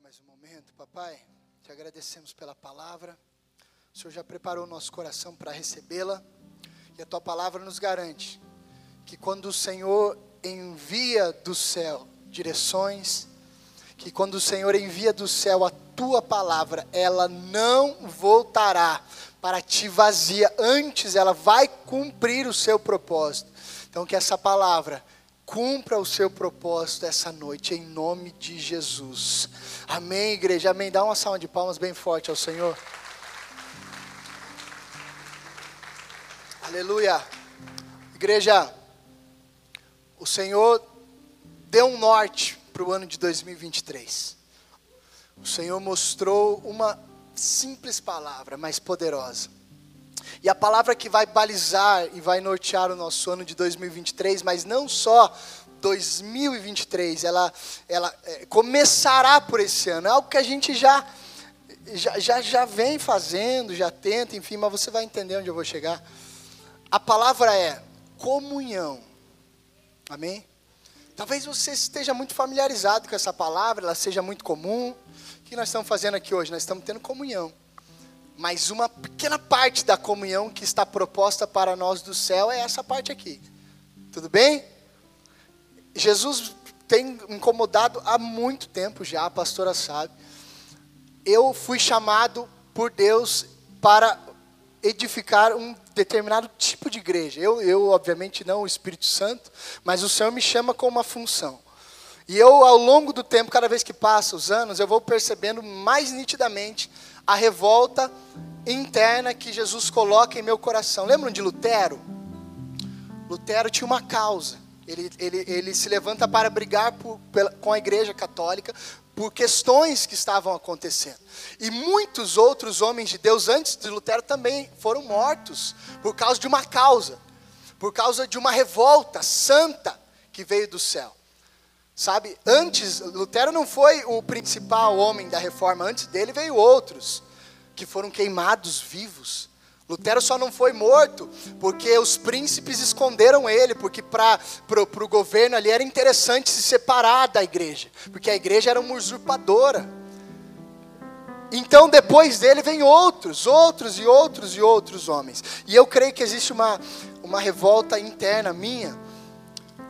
orar mais um momento, papai. Te agradecemos pela palavra. O Senhor já preparou nosso coração para recebê-la. E a tua palavra nos garante que quando o Senhor envia do céu direções, que quando o Senhor envia do céu a tua palavra, ela não voltará para ti vazia, antes ela vai cumprir o seu propósito. Então que essa palavra cumpra o seu propósito essa noite, em nome de Jesus. Amém, igreja, amém. Dá uma salva de palmas bem forte ao Senhor. Aleluia. Igreja, o Senhor deu um norte para o ano de 2023. O Senhor mostrou uma simples palavra, mas poderosa. E a palavra que vai balizar e vai nortear o nosso ano de 2023, mas não só 2023, ela, ela é, começará por esse ano. É algo que a gente já, já, já, já vem fazendo, já tenta, enfim, mas você vai entender onde eu vou chegar. A palavra é comunhão. Amém? Talvez você esteja muito familiarizado com essa palavra, ela seja muito comum. O que nós estamos fazendo aqui hoje? Nós estamos tendo comunhão. Mas uma pequena parte da comunhão que está proposta para nós do céu é essa parte aqui. Tudo bem? Jesus tem incomodado há muito tempo já, a pastora sabe. Eu fui chamado por Deus para edificar um determinado tipo de igreja. Eu, eu, obviamente, não o Espírito Santo, mas o Senhor me chama com uma função. E eu, ao longo do tempo, cada vez que passa os anos, eu vou percebendo mais nitidamente a revolta interna que Jesus coloca em meu coração. Lembram de Lutero? Lutero tinha uma causa. Ele, ele, ele se levanta para brigar por, pela, com a igreja católica por questões que estavam acontecendo. E muitos outros homens de Deus antes de Lutero também foram mortos por causa de uma causa, por causa de uma revolta santa que veio do céu. Sabe, antes, Lutero não foi o principal homem da reforma, antes dele veio outros, que foram queimados vivos. Lutero só não foi morto porque os príncipes esconderam ele, porque para o governo ali era interessante se separar da igreja, porque a igreja era uma usurpadora. Então depois dele vem outros, outros e outros e outros homens. E eu creio que existe uma, uma revolta interna minha,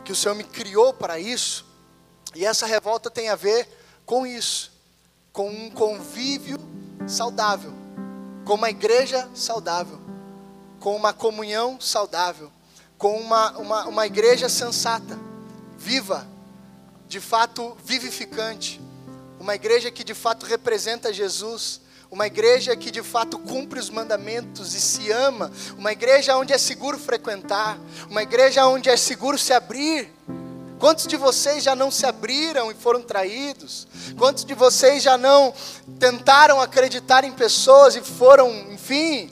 que o Senhor me criou para isso, e essa revolta tem a ver com isso, com um convívio saudável, com uma igreja saudável, com uma comunhão saudável, com uma, uma, uma igreja sensata, viva, de fato vivificante, uma igreja que de fato representa Jesus, uma igreja que de fato cumpre os mandamentos e se ama, uma igreja onde é seguro frequentar, uma igreja onde é seguro se abrir Quantos de vocês já não se abriram e foram traídos? Quantos de vocês já não tentaram acreditar em pessoas e foram, enfim,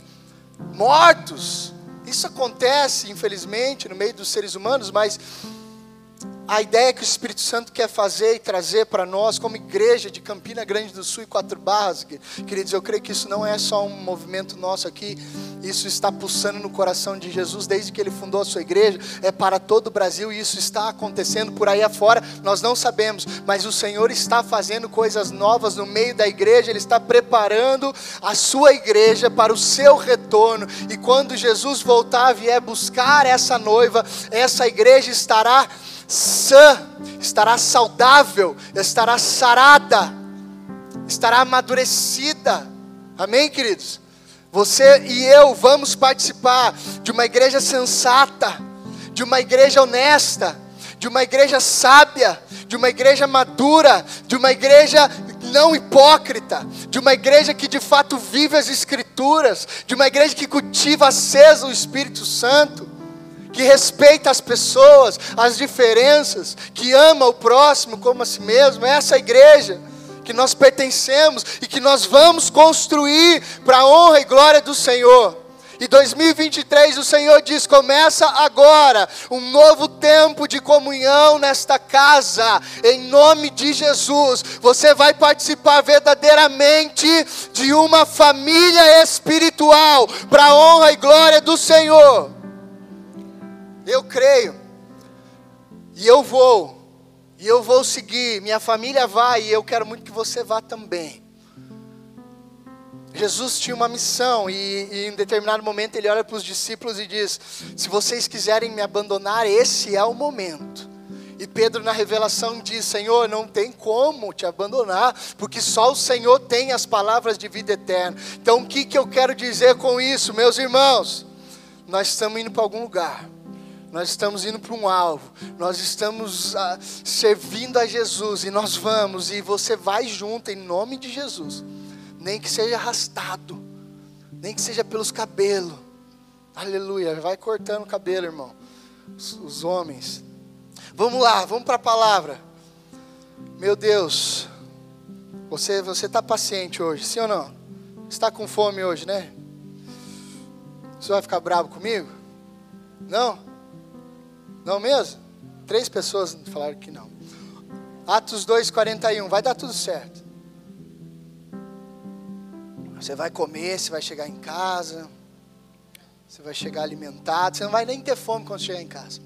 mortos? Isso acontece, infelizmente, no meio dos seres humanos, mas a ideia que o Espírito Santo quer fazer e trazer para nós, como igreja de Campina Grande do Sul e Quatro Barras, queridos, eu creio que isso não é só um movimento nosso aqui, isso está pulsando no coração de Jesus desde que ele fundou a sua igreja, é para todo o Brasil e isso está acontecendo por aí afora, nós não sabemos, mas o Senhor está fazendo coisas novas no meio da igreja, Ele está preparando a sua igreja para o seu retorno, e quando Jesus voltar, vier buscar essa noiva, essa igreja estará sã, estará saudável, estará sarada, estará amadurecida. Amém, queridos? Você e eu vamos participar de uma igreja sensata, de uma igreja honesta, de uma igreja sábia, de uma igreja madura, de uma igreja não hipócrita, de uma igreja que de fato vive as Escrituras, de uma igreja que cultiva acesa o Espírito Santo que respeita as pessoas, as diferenças, que ama o próximo como a si mesmo. É essa igreja que nós pertencemos e que nós vamos construir para a honra e glória do Senhor. E 2023 o Senhor diz: começa agora um novo tempo de comunhão nesta casa, em nome de Jesus. Você vai participar verdadeiramente de uma família espiritual, para a honra e glória do Senhor. Eu creio. E eu vou. E eu vou seguir, minha família vai e eu quero muito que você vá também. Jesus tinha uma missão e, e, em determinado momento ele olha para os discípulos e diz: Se vocês quiserem me abandonar, esse é o momento. E Pedro, na revelação, diz: Senhor, não tem como te abandonar, porque só o Senhor tem as palavras de vida eterna. Então, o que, que eu quero dizer com isso, meus irmãos? Nós estamos indo para algum lugar, nós estamos indo para um alvo, nós estamos ah, servindo a Jesus e nós vamos, e você vai junto em nome de Jesus nem que seja arrastado, nem que seja pelos cabelos. Aleluia, vai cortando o cabelo, irmão. Os, os homens. Vamos lá, vamos para a palavra. Meu Deus, você você está paciente hoje, sim ou não? Está com fome hoje, né? Você vai ficar bravo comigo? Não? Não mesmo? Três pessoas falaram que não. Atos 2,41, vai dar tudo certo. Você vai comer, você vai chegar em casa, você vai chegar alimentado, você não vai nem ter fome quando chegar em casa.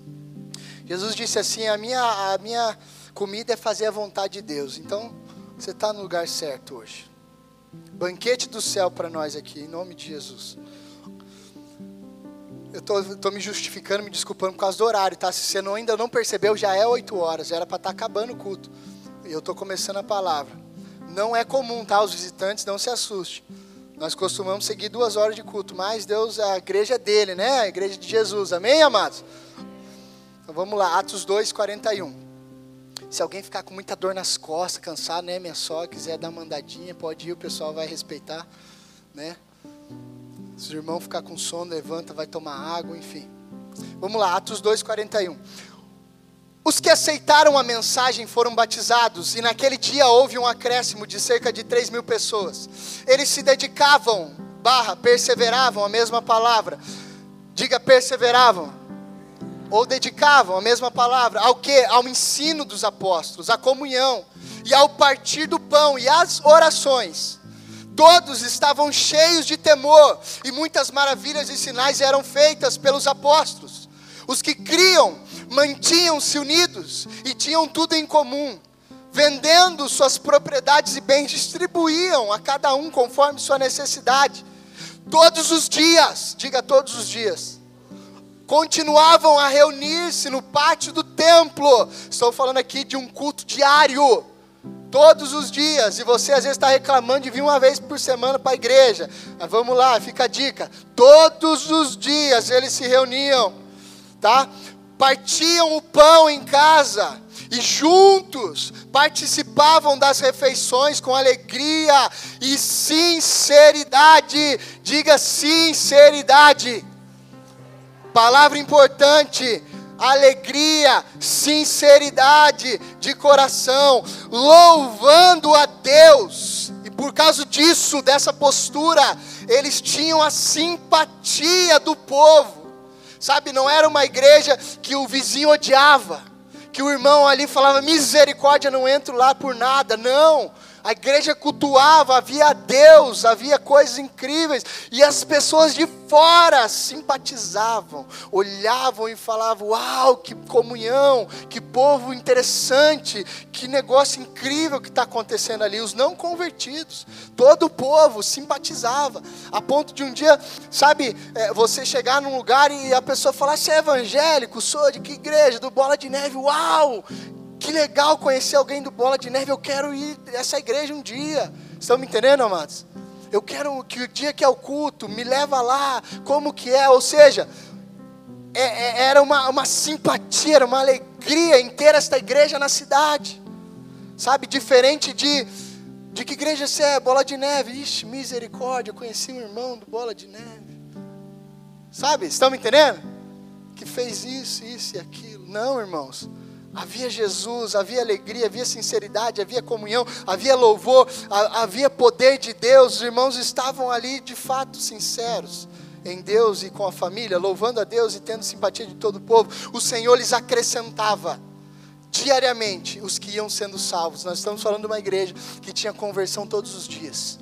Jesus disse assim: a minha, a minha comida é fazer a vontade de Deus. Então, você está no lugar certo hoje. Banquete do céu para nós aqui, em nome de Jesus. Eu estou me justificando, me desculpando por causa do horário, tá? Se você não, ainda não percebeu, já é 8 horas, era para estar tá acabando o culto. E eu estou começando a palavra. Não é comum, tá? Os visitantes não se assustem. Nós costumamos seguir duas horas de culto, mas Deus, a igreja é dele, né? A igreja de Jesus. Amém, amados? Então vamos lá, Atos 2, 41. Se alguém ficar com muita dor nas costas, cansado, né, minha sogra, quiser dar uma andadinha, pode ir, o pessoal vai respeitar, né? Se o irmão ficar com sono, levanta, vai tomar água, enfim. Vamos lá, Atos 2, 41. Os que aceitaram a mensagem foram batizados, e naquele dia houve um acréscimo de cerca de 3 mil pessoas. Eles se dedicavam, barra, perseveravam, a mesma palavra. Diga perseveravam. Ou dedicavam, a mesma palavra. Ao que? Ao ensino dos apóstolos, à comunhão, e ao partir do pão, e às orações. Todos estavam cheios de temor, e muitas maravilhas e sinais eram feitas pelos apóstolos. Os que criam mantinham-se unidos e tinham tudo em comum. Vendendo suas propriedades e bens, distribuíam a cada um conforme sua necessidade. Todos os dias, diga todos os dias, continuavam a reunir-se no pátio do templo. Estou falando aqui de um culto diário, todos os dias. E você às vezes está reclamando de vir uma vez por semana para a igreja. Mas vamos lá, fica a dica. Todos os dias eles se reuniam, tá? partiam o pão em casa e juntos participavam das refeições com alegria e sinceridade. Diga sinceridade. Palavra importante. Alegria, sinceridade de coração, louvando a Deus. E por causa disso, dessa postura, eles tinham a simpatia do povo Sabe, não era uma igreja que o vizinho odiava, que o irmão ali falava misericórdia, não entro lá por nada. Não, a igreja cultuava, havia Deus, havia coisas incríveis, e as pessoas de fora simpatizavam, olhavam e falavam: Uau, que comunhão, que povo interessante, que negócio incrível que está acontecendo ali. Os não convertidos, todo o povo simpatizava, a ponto de um dia, sabe, é, você chegar num lugar e a pessoa falar: Você é evangélico? Sou de que igreja? Do Bola de Neve, uau! Que legal conhecer alguém do Bola de Neve. Eu quero ir essa igreja um dia. Estão me entendendo, amados? Eu quero que o dia que é o culto me leva lá, como que é. Ou seja, é, é, era uma, uma simpatia, era uma alegria em ter esta igreja na cidade. Sabe, diferente de, de que igreja você é? Bola de Neve. Ixi, misericórdia, eu conheci um irmão do Bola de Neve. Sabe, estão me entendendo? Que fez isso, isso e aquilo. Não, irmãos. Havia Jesus, havia alegria, havia sinceridade, havia comunhão, havia louvor, havia poder de Deus. Os irmãos estavam ali de fato sinceros em Deus e com a família, louvando a Deus e tendo simpatia de todo o povo. O Senhor lhes acrescentava diariamente os que iam sendo salvos. Nós estamos falando de uma igreja que tinha conversão todos os dias.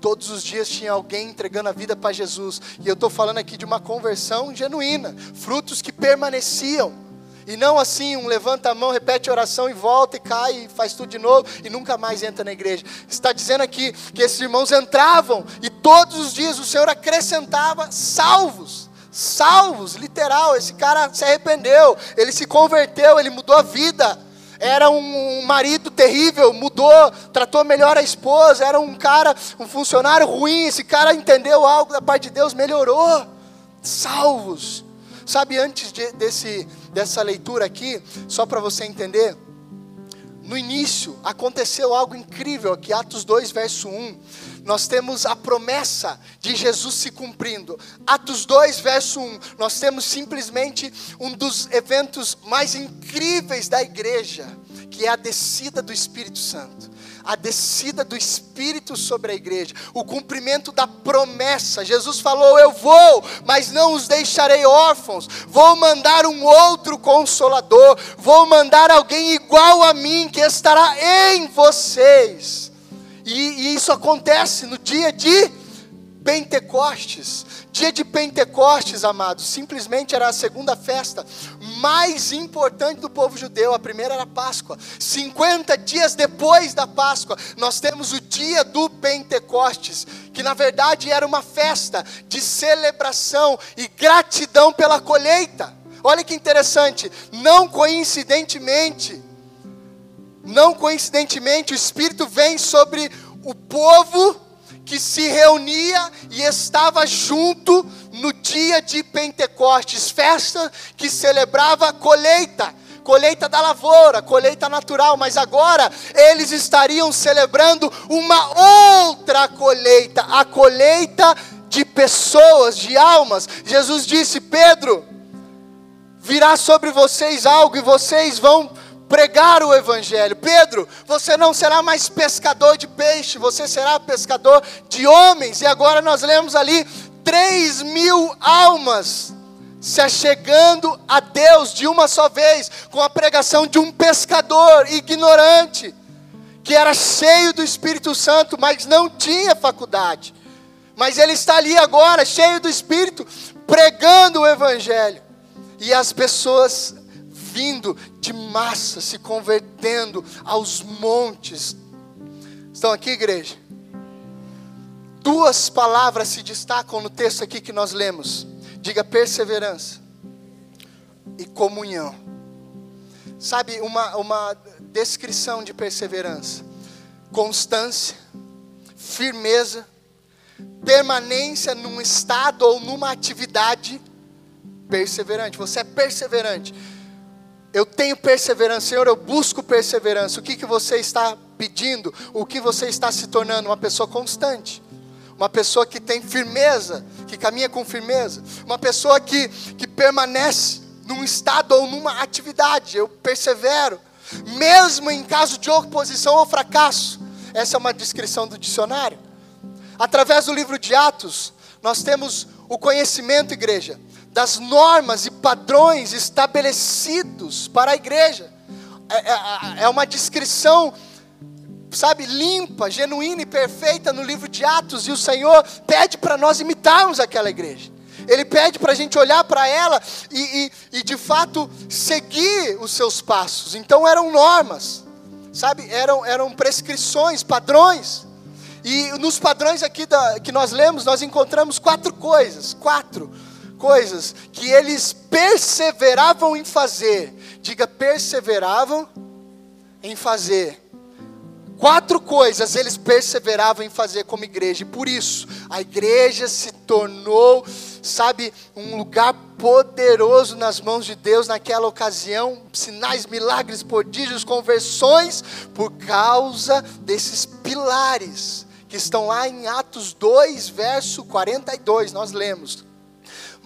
Todos os dias tinha alguém entregando a vida para Jesus. E eu estou falando aqui de uma conversão genuína, frutos que permaneciam E não assim, um levanta a mão, repete a oração e volta e cai e faz tudo de novo e nunca mais entra na igreja. Está dizendo aqui que esses irmãos entravam e todos os dias o Senhor acrescentava salvos. Salvos, literal. Esse cara se arrependeu, ele se converteu, ele mudou a vida. Era um marido terrível, mudou, tratou melhor a esposa. Era um cara, um funcionário ruim. Esse cara entendeu algo da parte de Deus, melhorou. Salvos. Sabe, antes de, desse dessa leitura aqui, só para você entender, no início aconteceu algo incrível aqui, Atos 2, verso 1. Nós temos a promessa de Jesus se cumprindo. Atos 2, verso 1. Nós temos simplesmente um dos eventos mais incríveis da igreja, que é a descida do Espírito Santo a descida do Espírito sobre a igreja, o cumprimento da promessa. Jesus falou: Eu vou, mas não os deixarei órfãos. Vou mandar um outro consolador. Vou mandar alguém igual a mim que estará em vocês. E, e isso acontece no dia de Pentecostes. Dia de Pentecostes, amados, simplesmente era a segunda festa mais importante do povo judeu. A primeira era a Páscoa. 50 dias depois da Páscoa, nós temos o dia do Pentecostes, que na verdade era uma festa de celebração e gratidão pela colheita. Olha que interessante, não coincidentemente, não coincidentemente, o Espírito vem sobre o povo que se reunia e estava junto no dia de Pentecostes, festa que celebrava a colheita, colheita da lavoura, colheita natural, mas agora eles estariam celebrando uma outra colheita, a colheita de pessoas, de almas. Jesus disse: Pedro, virá sobre vocês algo e vocês vão pregar o Evangelho. Pedro, você não será mais pescador de peixe, você será pescador de homens. E agora nós lemos ali três mil almas se achegando a Deus de uma só vez, com a pregação de um pescador ignorante, que era cheio do Espírito Santo, mas não tinha faculdade. Mas ele está ali agora, cheio do Espírito, pregando o Evangelho. E as pessoas vindo de massa, se convertendo aos montes. Estão aqui, igreja? Duas palavras se destacam no texto aqui que nós lemos. Diga perseverança e comunhão. Sabe, uma, uma descrição de perseverança: constância, firmeza, permanência num estado ou numa atividade perseverante. Você é perseverante. Eu tenho perseverança, Senhor, eu busco perseverança. O que, que você está pedindo? O que você está se tornando? Uma pessoa constante. Uma pessoa que tem firmeza, que caminha com firmeza. Uma pessoa que, que permanece num estado ou numa atividade. Eu persevero. Mesmo em caso de oposição ou fracasso. Essa é uma descrição do dicionário. Através do livro de Atos, nós temos o conhecimento, igreja, das normas e padrões estabelecidos para a igreja. É, é, é, uma descrição, sabe, limpa, genuína e perfeita no livro de Atos, e o Senhor pede para nós imitarmos aquela igreja. Ele pede para a gente olhar para ela e, e, e, de fato, seguir os seus passos. Então eram normas, sabe, eram, eram prescrições, padrões. E nos padrões aqui da, que nós lemos, nós encontramos quatro coisas, quatro coisas que eles perseveravam em fazer. Diga, perseveravam em fazer. Quatro coisas eles perseveravam em fazer como igreja, e por isso a igreja se tornou, sabe, um lugar poderoso nas mãos de Deus naquela ocasião sinais, milagres, prodígios, conversões, por causa desses pilares que estão lá em Atos 2, verso 42, nós lemos.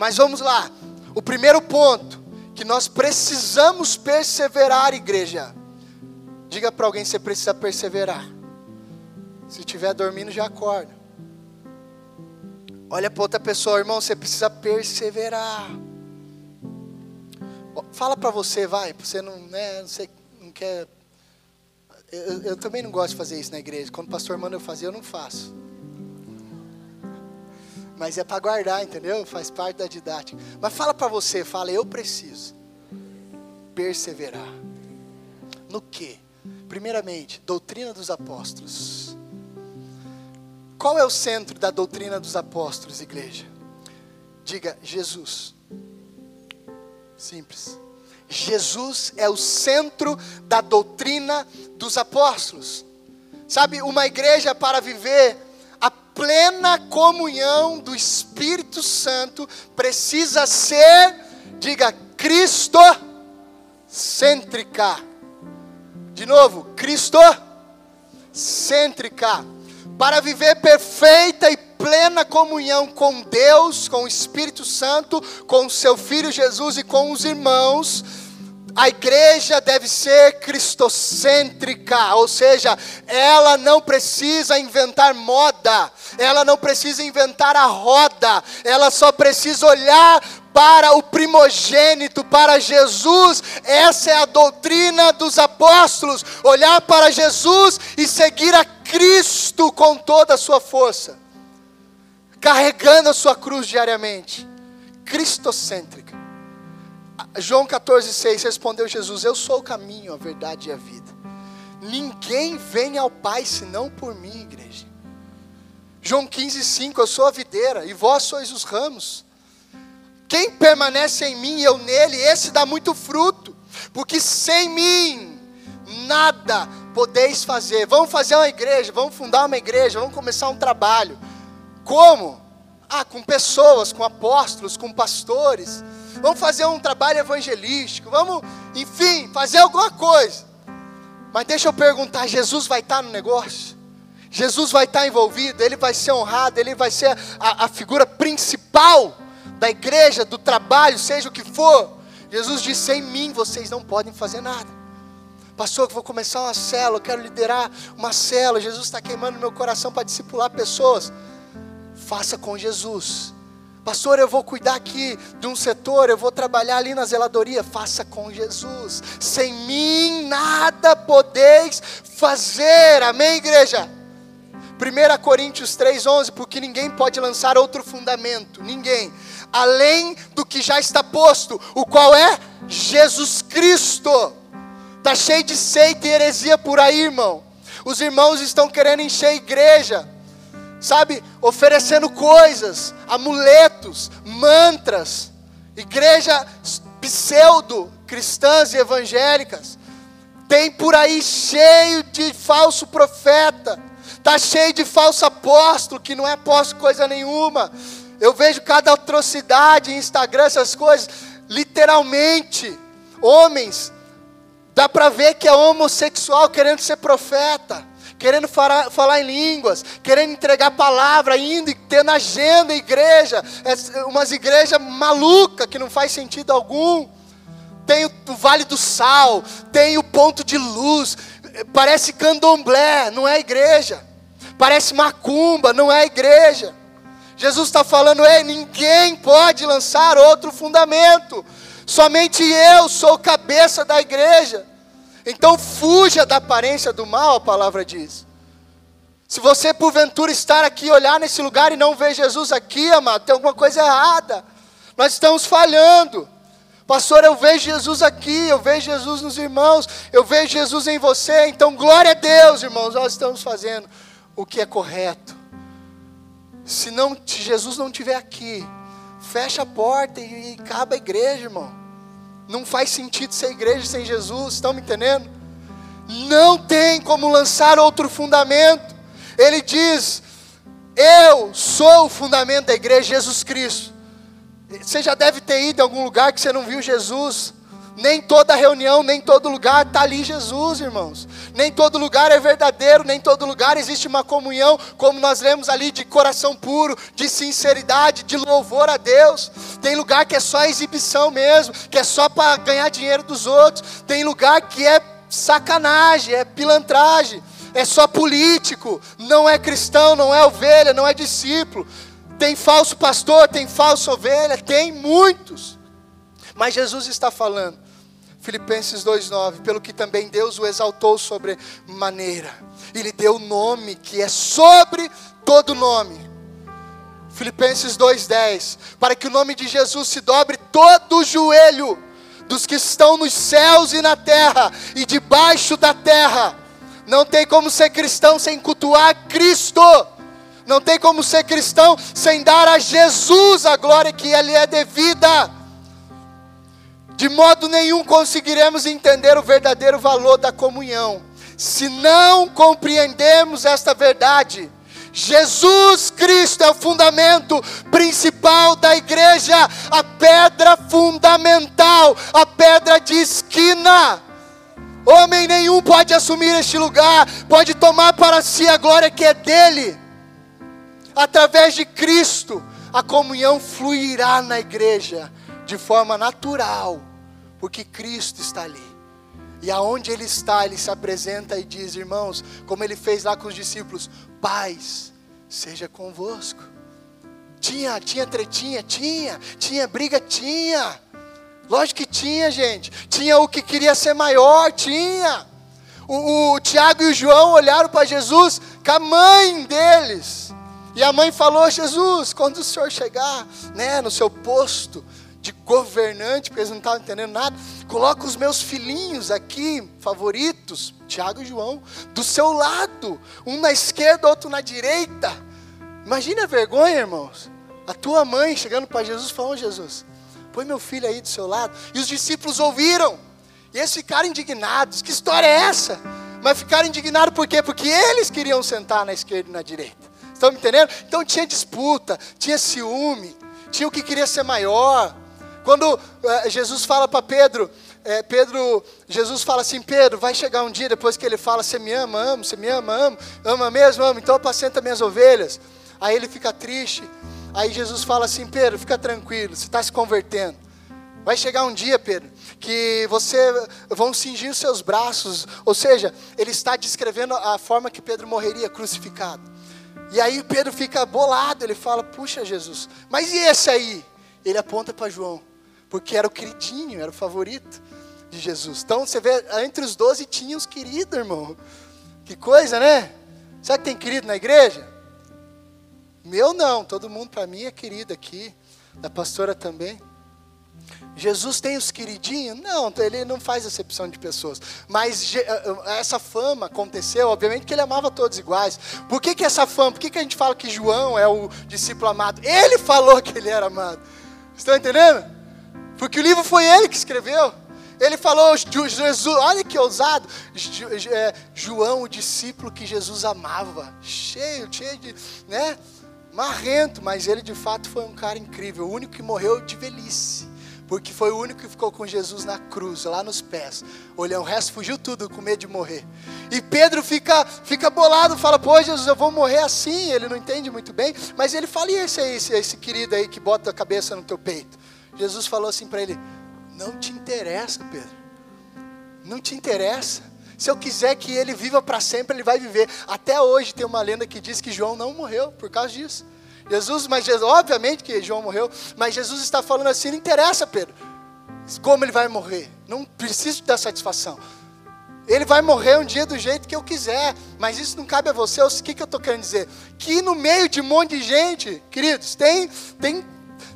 Mas vamos lá. O primeiro ponto que nós precisamos perseverar, igreja. Diga para alguém você precisa perseverar. Se estiver dormindo, já acorda. Olha para outra pessoa, irmão, você precisa perseverar. Fala para você, vai, você não, né, você não quer. Eu, eu também não gosto de fazer isso na igreja. Quando o pastor manda eu fazer, eu não faço. Mas é para guardar, entendeu? Faz parte da didática. Mas fala para você, fala, eu preciso perseverar. No que? Primeiramente, doutrina dos apóstolos. Qual é o centro da doutrina dos apóstolos, igreja? Diga Jesus. Simples. Jesus é o centro da doutrina dos apóstolos. Sabe, uma igreja para viver plena comunhão do Espírito Santo precisa ser, diga, Cristo cêntrica. De novo, Cristo cêntrica. Para viver perfeita e plena comunhão com Deus, com o Espírito Santo, com seu Filho Jesus e com os irmãos, a igreja deve ser cristocêntrica, ou seja, ela não precisa inventar moda, ela não precisa inventar a roda, ela só precisa olhar para o primogênito, para Jesus. Essa é a doutrina dos apóstolos: olhar para Jesus e seguir a Cristo com toda a sua força, carregando a sua cruz diariamente. Cristocêntrica. João 14,6 respondeu Jesus: Eu sou o caminho, a verdade e a vida. Ninguém vem ao Pai senão por mim, igreja. João 15,5: Eu sou a videira e vós sois os ramos. Quem permanece em mim e eu nele, esse dá muito fruto, porque sem mim nada podeis fazer. Vamos fazer uma igreja, vamos fundar uma igreja, vamos começar um trabalho. Como? Ah, com pessoas, com apóstolos, com pastores vamos fazer um trabalho evangelístico, vamos, enfim, fazer alguma coisa. Mas deixa eu perguntar: Jesus vai estar no negócio? Jesus vai estar envolvido, ele vai ser honrado, ele vai ser a, a figura principal da igreja, do trabalho, seja o que for. Jesus disse: sem mim vocês não podem fazer nada. Pastor, que vou começar uma célula, eu quero liderar uma célula. Jesus está queimando meu coração para discipular pessoas. Faça com Jesus. Pastor, eu vou cuidar aqui de um setor, eu vou trabalhar ali na zeladoria. Faça com Jesus. Sem mim nada podeis fazer. Amém, igreja? 1 Coríntios 3,11, porque ninguém pode lançar outro fundamento, ninguém, além do que já está posto, o qual é Jesus Cristo. Está cheio de seita e heresia por aí, irmão. Os irmãos estão querendo encher a igreja sabe, oferecendo coisas, amuletos, mantras, igreja pseudo cristãs e evangélicas. Tem por aí cheio de falso profeta, tá cheio de falso apóstolo que não é apóstolo coisa nenhuma. Eu vejo cada atrocidade em Instagram essas coisas, literalmente, homens dá para ver que é homossexual querendo ser profeta querendo falar, falar em línguas, querendo entregar palavra, indo e tendo agenda, igreja, é, umas igrejas malucas que não faz sentido algum. Tem o, Vale do Sal, tem o Ponto de Luz, parece candomblé, não é igreja. Parece macumba, não é igreja. Jesus está falando, ei, ninguém pode lançar outro fundamento. Somente eu sou cabeça da igreja. Então fuja da aparência do mal, a palavra diz. Se você porventura estar aqui, olhar nesse lugar e não ver Jesus aqui, amado, tem alguma coisa errada. Nós estamos falhando. Pastor, eu vejo Jesus aqui, eu vejo Jesus nos irmãos, eu vejo Jesus em você. Então, glória a Deus, irmãos, nós estamos fazendo o que é correto. Se, não, se Jesus não estiver aqui, fecha a porta e, e acaba a igreja, irmão. Não faz sentido ser igreja sem Jesus, estão me entendendo? Não tem como lançar outro fundamento. Ele diz: Eu sou o fundamento da igreja, Jesus Cristo. Você já deve ter ido em algum lugar que você não viu Jesus. Nem toda reunião, nem todo lugar está ali Jesus, irmãos. Nem todo lugar é verdadeiro, nem todo lugar existe uma comunhão, como nós lemos ali, de coração puro, de sinceridade, de louvor a Deus. Tem lugar que é só exibição mesmo, que é só para ganhar dinheiro dos outros. Tem lugar que é sacanagem, é pilantragem, é só político, não é cristão, não é ovelha, não é discípulo. Tem falso pastor, tem falsa ovelha, tem muitos. Mas Jesus está falando Filipenses 2,9: Pelo que também Deus o exaltou sobre maneira, e lhe deu o nome que é sobre todo nome. Filipenses 2,10: Para que o nome de Jesus se dobre todo o joelho dos que estão nos céus e na terra e debaixo da terra. Não tem como ser cristão sem cultuar Cristo. Não tem como ser cristão sem dar a Jesus a glória que Ele é devida. De modo nenhum conseguiremos entender o verdadeiro valor da comunhão, se não compreendemos esta verdade. Jesus Cristo é o fundamento principal da igreja, a pedra fundamental, a pedra de esquina. Homem nenhum pode assumir este lugar, pode tomar para si a glória que é dele. Através de Cristo, a comunhão fluirá na igreja de forma natural, porque Cristo está ali. E aonde ele está, ele se apresenta e diz: Irmãos, como ele fez lá com os discípulos, paz seja convosco. Tinha, tinha tretinha, tinha, tinha briga, tinha. Lógico que tinha, gente. Tinha o que queria ser maior, tinha. O, o Tiago e o João olharam para Jesus com a mãe deles. E a mãe falou: Jesus, quando o senhor chegar né, no seu posto de governante, porque eles não estavam entendendo nada, coloca os meus filhinhos aqui, favoritos, Tiago e João, do seu lado, um na esquerda, outro na direita. Imagina a vergonha, irmãos. A tua mãe chegando para Jesus falando: Jesus, põe meu filho aí do seu lado. E os discípulos ouviram. E eles ficaram indignados. Que história é essa? Mas ficaram indignados por quê? Porque eles queriam sentar na esquerda e na direita. Estão me entendendo? Então tinha disputa, tinha ciúme, tinha o que queria ser maior. Quando eh, Jesus fala para Pedro, eh, Pedro, Jesus fala assim, Pedro, vai chegar um dia depois que ele fala, você me ama, amo, você me ama, amo, ama mesmo, amo, então apacenta minhas ovelhas. Aí ele fica triste, Aí Jesus fala assim: Pedro, fica tranquilo, você está se convertendo. Vai chegar um dia, Pedro, que você vão cingir os seus braços. Ou seja, ele está descrevendo a forma que Pedro morreria crucificado. E aí Pedro fica bolado, ele fala: Puxa, Jesus, mas e esse aí? Ele aponta para João, porque era o queridinho, era o favorito de Jesus. Então você vê, entre os doze tinha os queridos, irmão. Que coisa, né? Será que tem querido na igreja? Meu não, todo mundo para mim é querido aqui, da pastora também. Jesus tem os queridinhos? Não, ele não faz acepção de pessoas. Mas eh, eh, essa fama aconteceu, obviamente que ele amava todos iguais. Por que, que essa fama? Por que, que a gente fala que João é o discípulo amado? Ele falou que ele era amado. Estão entendendo? Porque o livro foi ele que escreveu. Ele falou, Jesus, olha que ousado. Eh, João, o discípulo que Jesus amava. Cheio, cheio de. Né? marrento, mas ele de fato foi um cara incrível, o único que morreu de velhice, porque foi o único que ficou com Jesus na cruz, lá nos pés. Olha, o resto fugiu tudo com medo de morrer. E Pedro fica, fica bolado, fala: Pô, Jesus, eu vou morrer assim. Ele não entende muito bem, mas ele fala: E esse, esse, esse querido aí que bota a cabeça no teu peito? Jesus falou assim para ele: Não te interessa, Pedro, não te interessa. Se eu quiser que ele viva para sempre, ele vai viver. Até hoje tem uma lenda que diz que João não morreu por causa disso. Jesus, mas Jesus, obviamente que João morreu, mas Jesus está falando assim: não interessa, Pedro, como ele vai morrer. Não preciso te dar satisfação. Ele vai morrer um dia do jeito que eu quiser, mas isso não cabe a você. O que, que eu estou querendo dizer? Que no meio de um monte de gente, queridos, tem, tem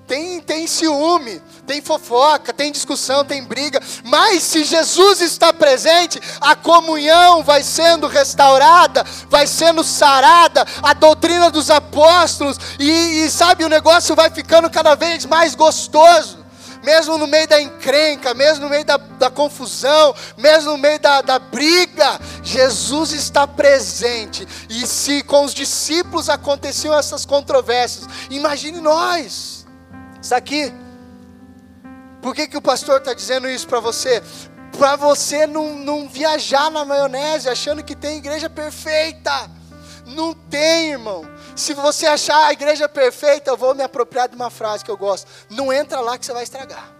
tem, tem ciúme, tem fofoca, tem discussão, tem briga, mas se Jesus está presente, a comunhão vai sendo restaurada, vai sendo sarada, a doutrina dos apóstolos, e, e sabe, o negócio vai ficando cada vez mais gostoso mesmo no meio da encrenca, mesmo no meio da, da confusão, mesmo no meio da, da, briga, Jesus está presente. E se com os discípulos aconteciam essas controvérsias, imagine nós. Está aqui. Por que, que o pastor está dizendo isso para você? Para você não, não viajar na maionese achando que tem igreja perfeita. Não tem, irmão. Se você achar a igreja perfeita, eu vou me apropriar de uma frase que eu gosto. Não entra lá que você vai estragar.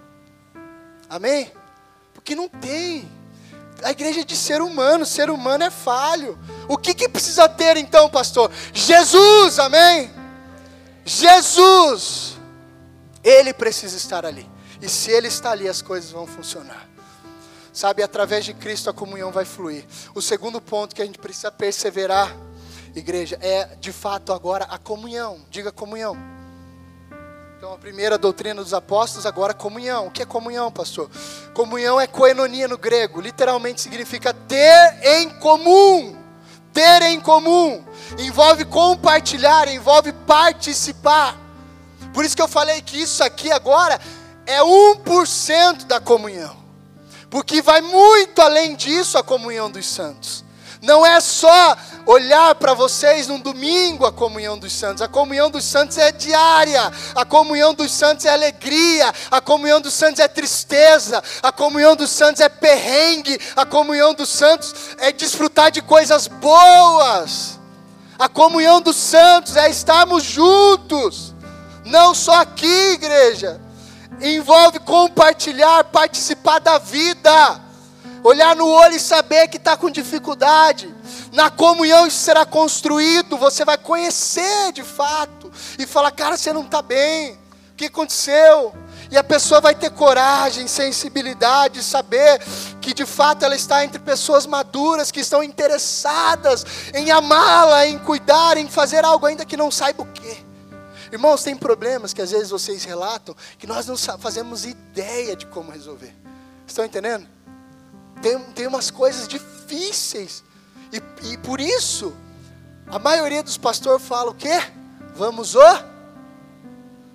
Amém? Porque não tem. A igreja é de ser humano, ser humano é falho. O que, que precisa ter então, pastor? Jesus, amém? Jesus. Ele precisa estar ali. E se Ele está ali, as coisas vão funcionar. Sabe, através de Cristo a comunhão vai fluir. O segundo ponto que a gente precisa perseverar, igreja, é de fato agora a comunhão. Diga comunhão. Então, a primeira doutrina dos apóstolos, agora comunhão. O que é comunhão, pastor? Comunhão é koinonia no grego, literalmente significa ter em comum. Ter em comum. Envolve compartilhar, envolve participar. Por isso que eu falei que isso aqui agora é 1% da comunhão. Porque vai muito além disso a comunhão dos santos. Não é só olhar para vocês num domingo a comunhão dos santos. A comunhão dos santos é diária. A comunhão dos santos é alegria. A comunhão dos santos é tristeza. A comunhão dos santos é perrengue. A comunhão dos santos é desfrutar de coisas boas. A comunhão dos santos é estarmos juntos. Não só aqui, igreja. Envolve compartilhar, participar da vida olhar no olho e saber que está com dificuldade. Na comunhão isso será construído, você vai conhecer de fato e falar: cara, você não está bem, o que aconteceu? E a pessoa vai ter coragem, sensibilidade, saber que de fato ela está entre pessoas maduras que estão interessadas em amá-la, em cuidar, em fazer algo ainda que não saiba o quê. Irmãos, tem problemas que às vezes vocês relatam que nós não fazemos ideia de como resolver. Estão entendendo? tem, tem umas coisas difíceis. E, e por isso, a maioria dos pastores fala o quê? Vamos o?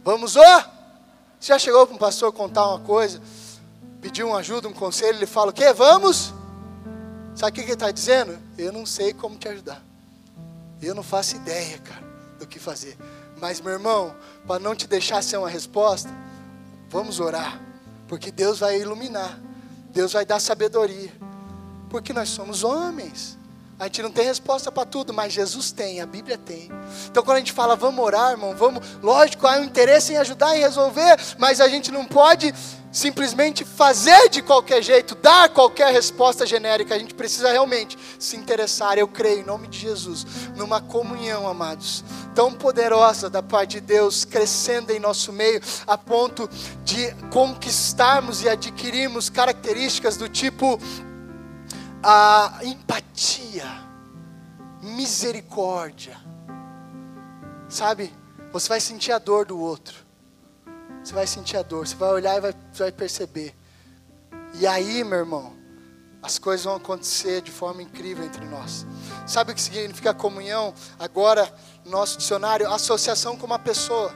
Vamos o? Você já chegou para um pastor contar uma coisa, pediu uma ajuda, um conselho, ele fala o quê? Vamos? Sabe o que ele está dizendo? Eu não sei como te ajudar. Eu não faço ideia, cara, do que fazer. Mas, meu irmão, para não te deixar ser uma resposta, vamos orar, porque Deus vai iluminar. Deus vai dar sabedoria. Porque nós somos homens. A gente não tem resposta para tudo, mas Jesus tem, a Bíblia tem. Então quando a gente fala, vamos orar, irmão, vamos, lógico, há um interesse em ajudar, em resolver, mas a gente não pode simplesmente fazer de qualquer jeito, dar qualquer resposta genérica. A gente precisa realmente se interessar, eu creio, em nome de Jesus, numa comunhão, amados, tão poderosa da parte de Deus, crescendo em nosso meio, a ponto de conquistarmos e adquirirmos características do tipo a empatia, misericórdia. Sabe? Você vai sentir a dor do outro. Você vai sentir a dor, você vai olhar e vai, vai perceber. E aí, meu irmão, as coisas vão acontecer de forma incrível entre nós. Sabe o que significa comunhão? Agora, no nosso dicionário, associação com uma pessoa,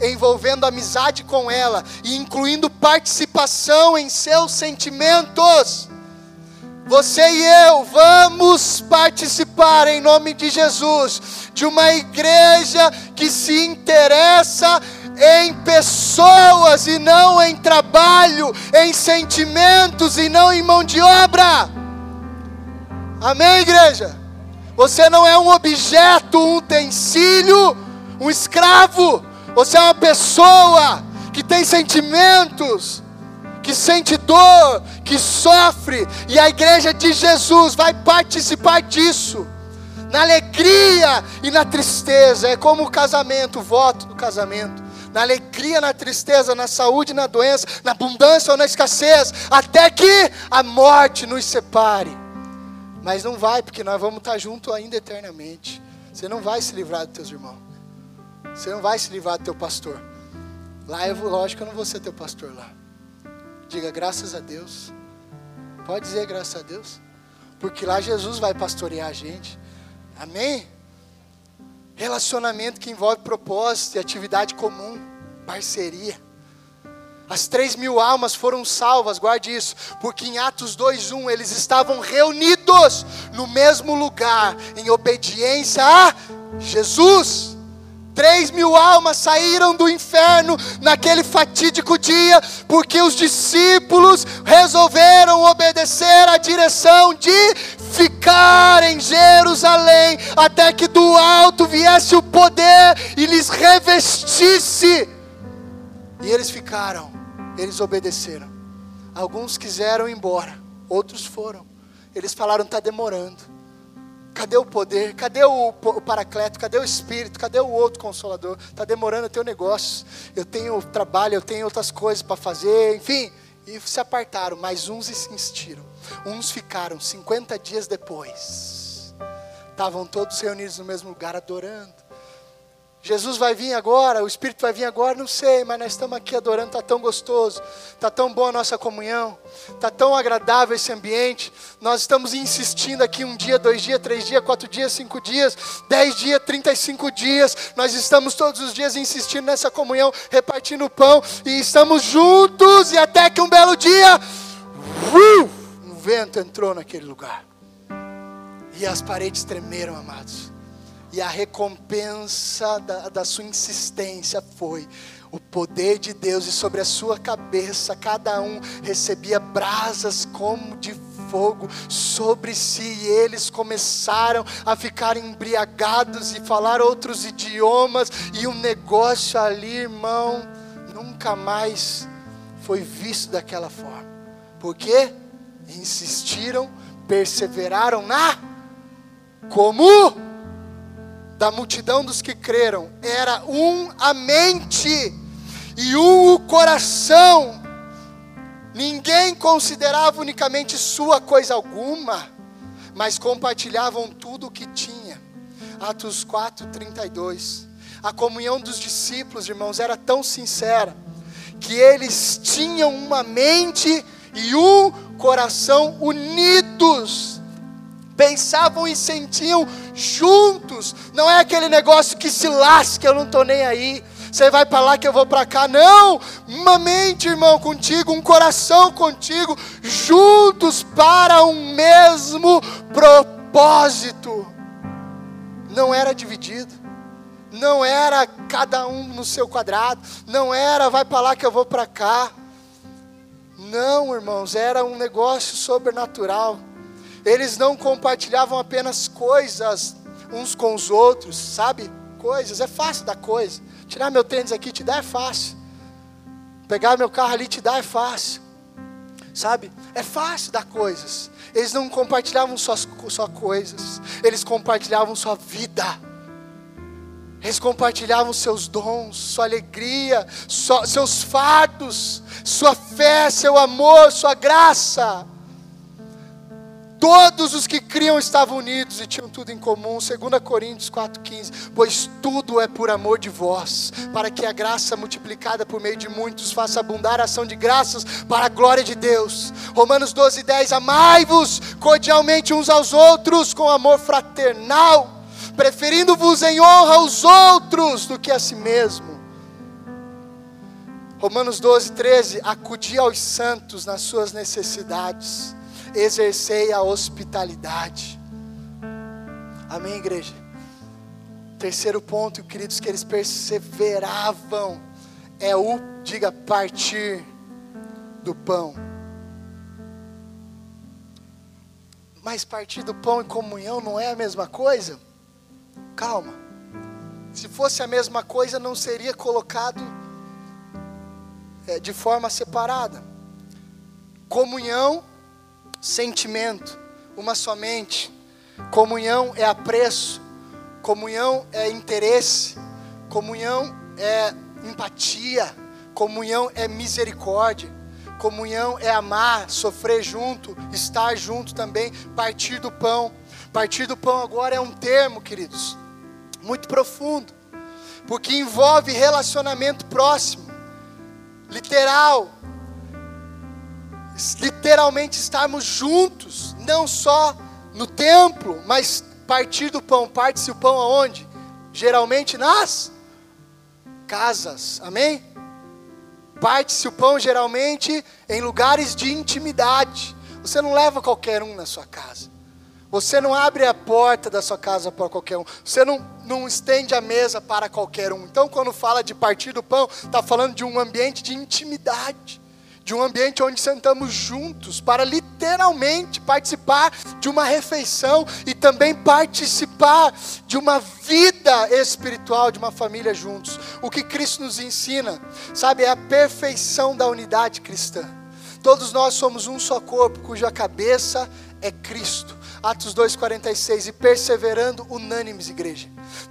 envolvendo amizade com ela e incluindo participação em seus sentimentos. Você e eu vamos participar em nome de Jesus de uma igreja que se interessa em pessoas e não em trabalho, em sentimentos e não em mão de obra. Amém, igreja? Você não é um objeto, um utensílio, um escravo. Você é uma pessoa que tem sentimentos, que sente dor, que sofre, e a igreja de Jesus vai participar disso, na alegria e na tristeza, é como o casamento, o voto do casamento. Na alegria, na tristeza, na saúde, na doença, na abundância ou na escassez, até que a morte nos separe. Mas não vai, porque nós vamos estar juntos ainda eternamente. Você não vai se livrar dos teus irmãos. Você não vai se livrar do teu pastor. Lá eu vou, lógico, eu não vou ser teu pastor lá. Diga graças a Deus. Pode dizer graças a Deus. Porque lá Jesus vai pastorear a gente. Amém? Relacionamento que envolve propósito e atividade comum, parceria. As três mil almas foram salvas, guarde isso, porque em Atos 2:1 eles estavam reunidos no mesmo lugar, em obediência a Jesus. Três mil almas saíram do inferno naquele fatídico dia, porque os discípulos resolveram obedecer a direção de ficar em Jerusalém, até que do alto viesse o poder e lhes revestisse. E eles ficaram, eles obedeceram. Alguns quiseram ir embora, outros foram. Eles falaram: está demorando. Cadê o poder? Cadê o, o paracleto? Cadê o Espírito? Cadê o outro consolador? Está demorando, eu tenho negócios, eu tenho trabalho, eu tenho outras coisas para fazer, enfim. E se apartaram, mas uns insistiram. Uns ficaram 50 dias depois. Estavam todos reunidos no mesmo lugar adorando. Jesus vai vir agora, o Espírito vai vir agora, não sei, mas nós estamos aqui adorando, está tão gostoso, está tão boa a nossa comunhão, está tão agradável esse ambiente. Nós estamos insistindo aqui um dia, dois dias, três dias, quatro dias, cinco dias, dez dias, trinta e cinco dias. Nós estamos todos os dias insistindo nessa comunhão, repartindo o pão, e estamos juntos, e até que um belo dia, uh, um vento entrou naquele lugar, e as paredes tremeram, amados e a recompensa da, da sua insistência foi o poder de Deus, e sobre a sua cabeça cada um recebia brasas como de fogo sobre si, e eles começaram a ficar embriagados e falar outros idiomas, e o negócio ali, irmão, nunca mais foi visto daquela forma. Por quê? Insistiram, perseveraram na como da multidão dos que creram era um a mente e um o coração. Ninguém considerava unicamente sua coisa alguma, mas compartilhavam tudo o que tinha. Atos 4, 32. A comunhão dos discípulos, irmãos, era tão sincera que eles tinham uma mente e um coração unidos pensavam e sentiam juntos. Não é aquele negócio que se lasca, eu não estou nem aí. Você vai para lá que eu vou para cá. Não! Uma mente, irmão, contigo, um coração contigo, juntos para um mesmo propósito. Não era dividido. Não era cada um no seu quadrado. Não era vai para lá que eu vou para cá. Não, irmãos, era um negócio sobrenatural. Eles não compartilhavam apenas coisas uns com os outros, sabe? Coisas, é fácil dar coisa. Tirar meu tênis aqui te dá é fácil. Pegar meu carro ali te dá é fácil. Sabe? É fácil dar coisas. Eles não compartilhavam só, só coisas, eles compartilhavam sua vida. Eles compartilhavam seus dons, sua alegria, sua, seus fardos, sua fé, seu amor, sua graça. Todos os que criam estavam unidos e tinham tudo em comum. 2 Coríntios 4,15. Pois tudo é por amor de vós, para que a graça multiplicada por meio de muitos faça abundar a ação de graças para a glória de Deus. Romanos 12,10. Amai-vos cordialmente uns aos outros com amor fraternal, preferindo-vos em honra aos outros do que a si mesmo. Romanos 12, 13. Acudi aos santos nas suas necessidades exercei a hospitalidade. Amém, igreja? Terceiro ponto, queridos, que eles perseveravam é o, diga, partir do pão. Mas partir do pão e comunhão não é a mesma coisa? Calma. Se fosse a mesma coisa, não seria colocado é, de forma separada. Comunhão sentimento, uma somente. Comunhão é apreço, comunhão é interesse, comunhão é empatia, comunhão é misericórdia, comunhão é amar, sofrer junto, estar junto também, partir do pão. Partir do pão agora é um termo, queridos, muito profundo, porque envolve relacionamento próximo, literal, literalmente estarmos juntos, não só no templo, mas partir do pão. Parte-se o pão aonde? Geralmente nas casas, amém? Parte-se o pão geralmente em lugares de intimidade. Você não leva qualquer um na sua casa. Você não abre a porta da sua casa para qualquer um. Você não, não estende a mesa para qualquer um. Então, quando fala de partir do pão, está falando de um ambiente de intimidade de um ambiente onde sentamos juntos para literalmente participar de uma refeição e também participar de uma vida espiritual, de uma família juntos. O que Cristo nos ensina, sabe, é a perfeição da unidade cristã. Todos nós somos um só corpo, cuja cabeça é Cristo. Atos 2,46, e perseverando unânimes, igreja,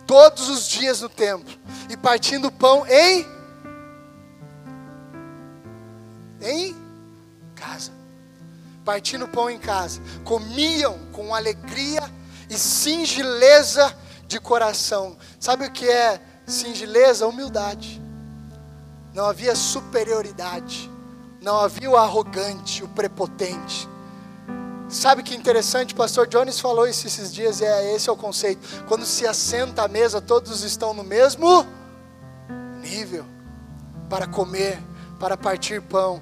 todos os dias no templo, e partindo o pão em em casa. Partindo pão em casa. Comiam com alegria e singeleza de coração. Sabe o que é singeleza, humildade. Não havia superioridade. Não havia o arrogante, o prepotente. Sabe que interessante, pastor Jones falou isso esses dias, e é, esse é o conceito. Quando se assenta à mesa, todos estão no mesmo nível para comer, para partir pão.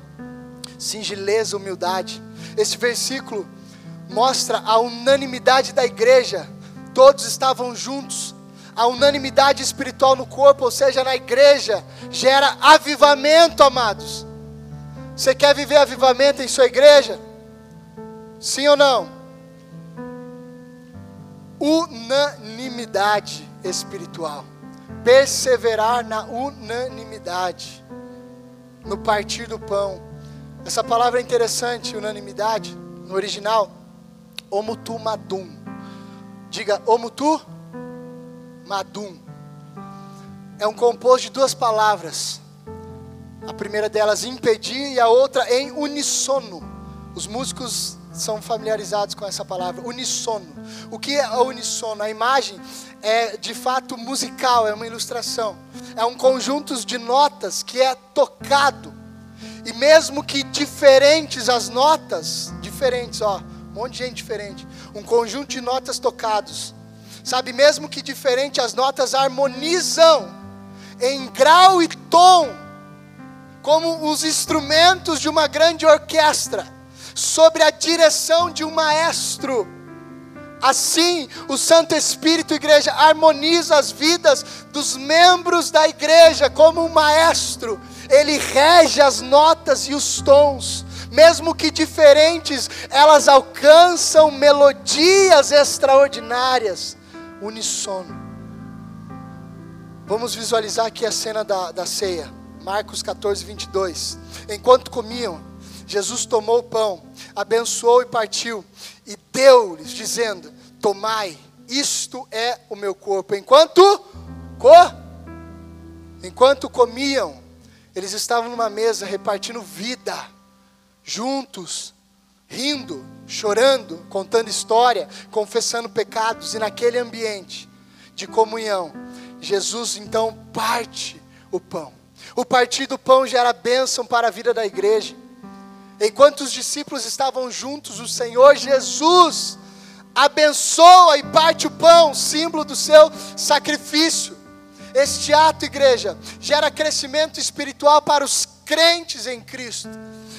Singeleza, humildade. Esse versículo mostra a unanimidade da igreja. Todos estavam juntos. A unanimidade espiritual no corpo, ou seja, na igreja, gera avivamento, amados. Você quer viver avivamento em sua igreja? Sim ou não? Unanimidade espiritual. Perseverar na unanimidade. No partir do pão. Essa palavra é interessante, unanimidade. No original, omutu madum. Diga omutu madum. É um composto de duas palavras. A primeira delas impedir e a outra em unissono. Os músicos são familiarizados com essa palavra, unissono. O que é unissono? A imagem é de fato musical, é uma ilustração. É um conjunto de notas que é tocado. E mesmo que diferentes as notas, diferentes, ó, um monte de gente diferente, um conjunto de notas tocados. Sabe, mesmo que diferente as notas harmonizam em grau e tom, como os instrumentos de uma grande orquestra sobre a direção de um maestro. Assim, o Santo Espírito, igreja, harmoniza as vidas dos membros da igreja como um maestro. Ele rege as notas e os tons, mesmo que diferentes, elas alcançam melodias extraordinárias, unissono. Vamos visualizar aqui a cena da, da ceia, Marcos 14, 22. Enquanto comiam, Jesus tomou o pão, abençoou e partiu, e deu-lhes, dizendo: Tomai, isto é o meu corpo. Enquanto co, enquanto comiam, eles estavam numa mesa repartindo vida, juntos, rindo, chorando, contando história, confessando pecados, e naquele ambiente de comunhão, Jesus então parte o pão. O partir do pão gera bênção para a vida da igreja. Enquanto os discípulos estavam juntos, o Senhor Jesus abençoa e parte o pão, símbolo do seu sacrifício. Este ato, igreja, gera crescimento espiritual para os crentes em Cristo.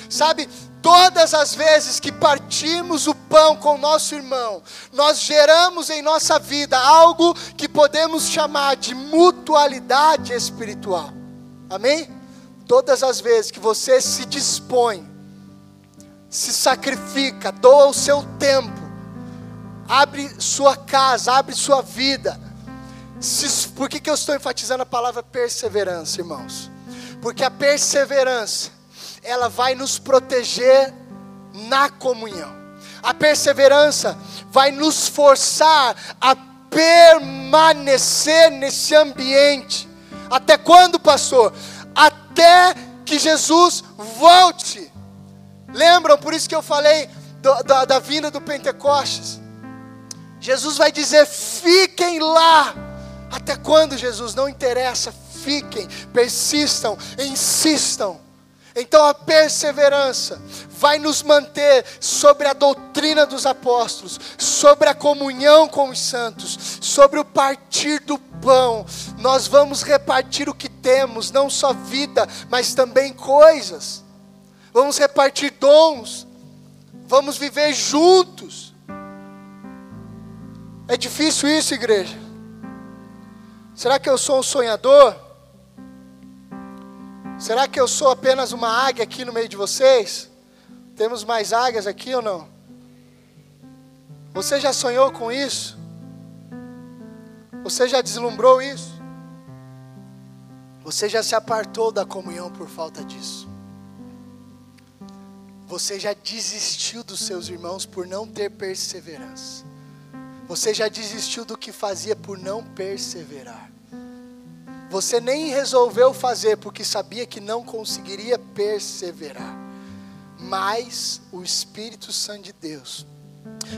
Sabe, todas as vezes que partimos o pão com nosso irmão, nós geramos em nossa vida algo que podemos chamar de mutualidade espiritual. Amém? Todas as vezes que você se dispõe se sacrifica, doa o seu tempo, abre sua casa, abre sua vida. Se, por que, que eu estou enfatizando a palavra perseverança, irmãos? Porque a perseverança, ela vai nos proteger na comunhão. A perseverança vai nos forçar a permanecer nesse ambiente. Até quando, pastor? Até que Jesus volte. Lembram? Por isso que eu falei do, da, da vinda do Pentecostes. Jesus vai dizer: fiquem lá. Até quando, Jesus? Não interessa, fiquem, persistam, insistam. Então a perseverança vai nos manter sobre a doutrina dos apóstolos, sobre a comunhão com os santos, sobre o partir do pão. Nós vamos repartir o que temos, não só vida, mas também coisas vamos repartir dons, vamos viver juntos. É difícil isso, igreja? Será que eu sou um sonhador? Será que eu sou apenas uma águia aqui no meio de vocês? Temos mais águias aqui ou não? Você já sonhou com isso? Você já deslumbrou isso? Você já se apartou da comunhão por falta disso? Você já desistiu dos seus irmãos por não ter perseverança. Você já desistiu do que fazia por não perseverar. Você nem resolveu fazer porque sabia que não conseguiria perseverar. Mas o Espírito Santo de Deus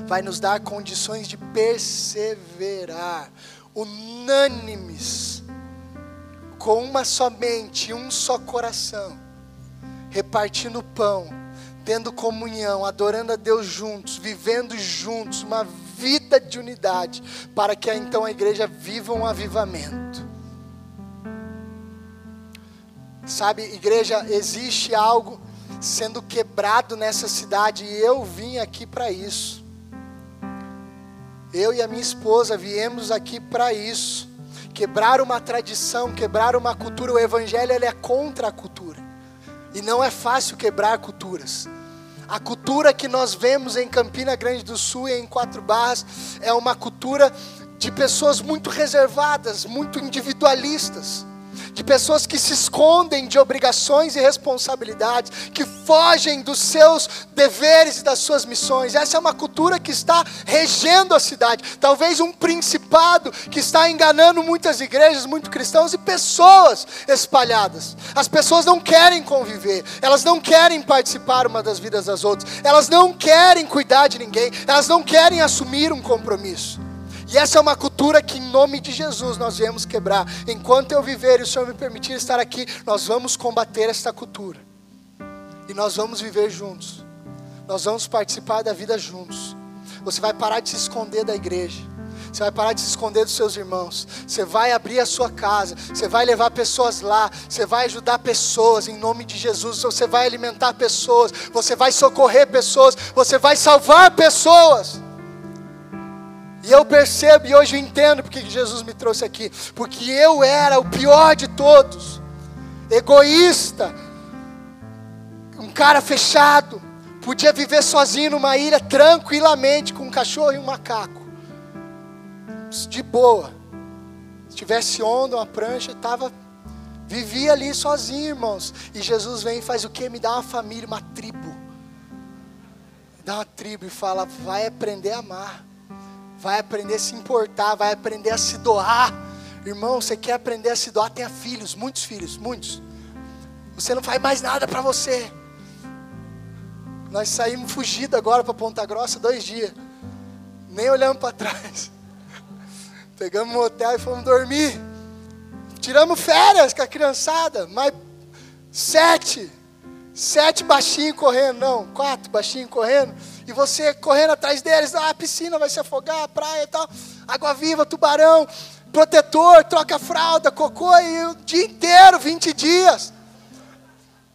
vai nos dar condições de perseverar, unânimes, com uma só mente, um só coração, repartindo pão, tendo comunhão, adorando a Deus juntos, vivendo juntos, uma vida de unidade, para que então a igreja viva um avivamento. Sabe, igreja, existe algo sendo quebrado nessa cidade e eu vim aqui para isso. Eu e a minha esposa viemos aqui para isso. Quebrar uma tradição, quebrar uma cultura. O evangelho ele é contra a cultura. E não é fácil quebrar culturas. A cultura que nós vemos em Campina Grande do Sul e em Quatro Barras é uma cultura de pessoas muito reservadas, muito individualistas de pessoas que se escondem de obrigações e responsabilidades, que fogem dos seus deveres e das suas missões. Essa é uma cultura que está regendo a cidade. Talvez um principado que está enganando muitas igrejas, muitos cristãos e pessoas espalhadas. As pessoas não querem conviver, elas não querem participar uma das vidas das outras, elas não querem cuidar de ninguém, elas não querem assumir um compromisso. E essa é uma cultura que, em nome de Jesus, nós viemos quebrar. Enquanto eu viver e o Senhor me permitir estar aqui, nós vamos combater esta cultura. E nós vamos viver juntos. Nós vamos participar da vida juntos. Você vai parar de se esconder da igreja. Você vai parar de se esconder dos seus irmãos. Você vai abrir a sua casa. Você vai levar pessoas lá. Você vai ajudar pessoas em nome de Jesus. Você vai alimentar pessoas. Você vai socorrer pessoas. Você vai salvar pessoas. E eu percebo e hoje eu entendo porque Jesus me trouxe aqui. Porque eu era o pior de todos. Egoísta. Um cara fechado. Podia viver sozinho numa ilha tranquilamente com um cachorro e um macaco. De boa. Se tivesse onda, uma prancha, tava vivia ali sozinho, irmãos. E Jesus vem e faz o que? Me dá uma família, uma tribo. Me dá uma tribo e fala: vai aprender a amar vai aprender a se importar, vai aprender a se doar. Irmão, você quer aprender a se doar? Tenha filhos, muitos filhos, muitos. Você não faz mais nada para você. Nós saímos fugidos agora para Ponta Grossa dois dias, nem olhamos para trás. Pegamos um hotel e fomos dormir. Tiramos férias com a criançada, mas sete, sete baixinhos correndo, não, quatro baixinhos correndo e você correndo atrás deles, ah, piscina vai se afogar, praia e tal, água viva, tubarão, protetor, troca fralda, cocô, e o dia inteiro, 20 dias.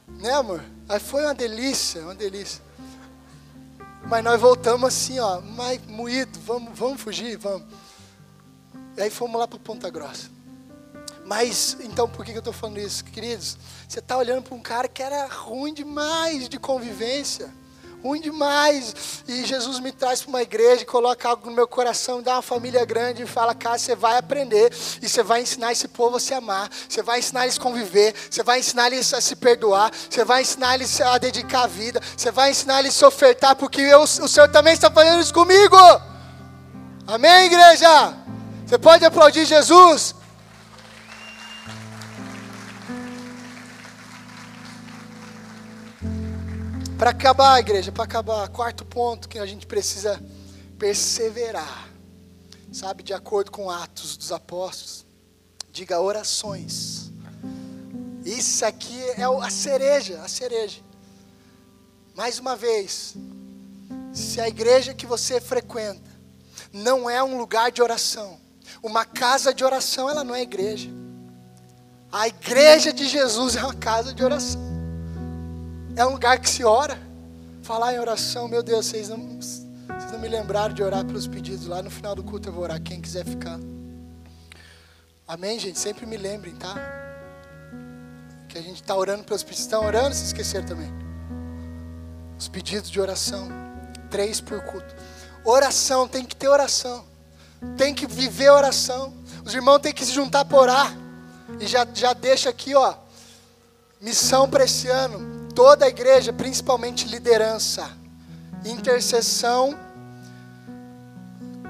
Né, amor? Aí foi uma delícia, uma delícia. Mas nós voltamos assim, ó, mais moído, vamos, vamos fugir, vamos. E aí fomos lá para Ponta Grossa. Mas, então, por que eu estou falando isso? Queridos, você está olhando para um cara que era ruim demais de convivência ruim demais. E Jesus me traz para uma igreja, coloca algo no meu coração, dá uma família grande e fala: cara, você vai aprender e você vai ensinar esse povo a se amar, você vai ensinar eles a conviver, você vai ensinar eles a se perdoar, você vai ensinar eles a dedicar a vida, você vai ensinar eles a se ofertar, porque eu, o Senhor também está fazendo isso comigo. Amém, igreja? Você pode aplaudir Jesus? Para acabar, igreja, para acabar, quarto ponto que a gente precisa perseverar, sabe, de acordo com Atos dos Apóstolos, diga orações. Isso aqui é a cereja, a cereja. Mais uma vez, se a igreja que você frequenta não é um lugar de oração, uma casa de oração, ela não é igreja. A igreja de Jesus é uma casa de oração. É um lugar que se ora. Falar em oração, meu Deus, vocês não, vocês não me lembraram de orar pelos pedidos. Lá no final do culto eu vou orar, quem quiser ficar. Amém, gente? Sempre me lembrem, tá? Que a gente está orando pelos pedidos. Estão orando, se esqueceram também. Os pedidos de oração. Três por culto. Oração, tem que ter oração. Tem que viver oração. Os irmãos têm que se juntar para orar. E já, já deixa aqui, ó. Missão para esse ano toda a igreja, principalmente liderança, intercessão,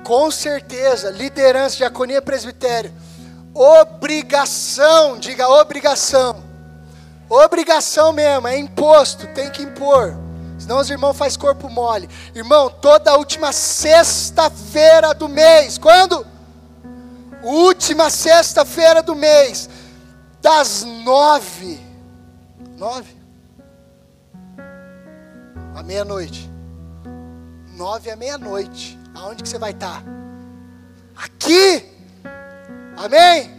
com certeza, liderança, diaconia, presbitério, obrigação, diga obrigação, obrigação mesmo, é imposto, tem que impor, senão os irmãos faz corpo mole. Irmão, toda última sexta-feira do mês, quando? Última sexta-feira do mês, das nove, nove, à meia-noite, nove à meia-noite, aonde que você vai estar? Aqui, amém?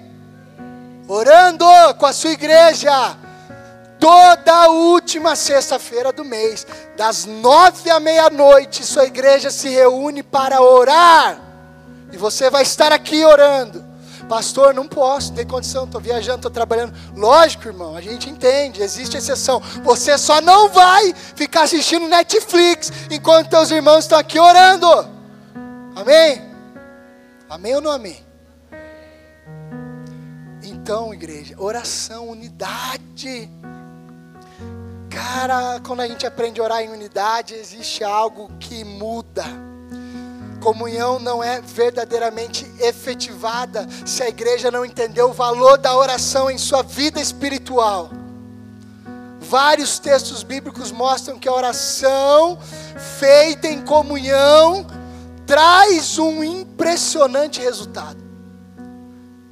Orando com a sua igreja, toda última sexta-feira do mês, das nove à meia-noite, sua igreja se reúne para orar, e você vai estar aqui orando. Pastor, não posso, não tem condição, estou viajando, estou trabalhando. Lógico, irmão, a gente entende, existe exceção. Você só não vai ficar assistindo Netflix enquanto teus irmãos estão aqui orando. Amém? Amém ou não amém? Então, igreja, oração, unidade. Cara, quando a gente aprende a orar em unidade, existe algo que muda. Comunhão não é verdadeiramente efetivada se a igreja não entender o valor da oração em sua vida espiritual. Vários textos bíblicos mostram que a oração feita em comunhão traz um impressionante resultado.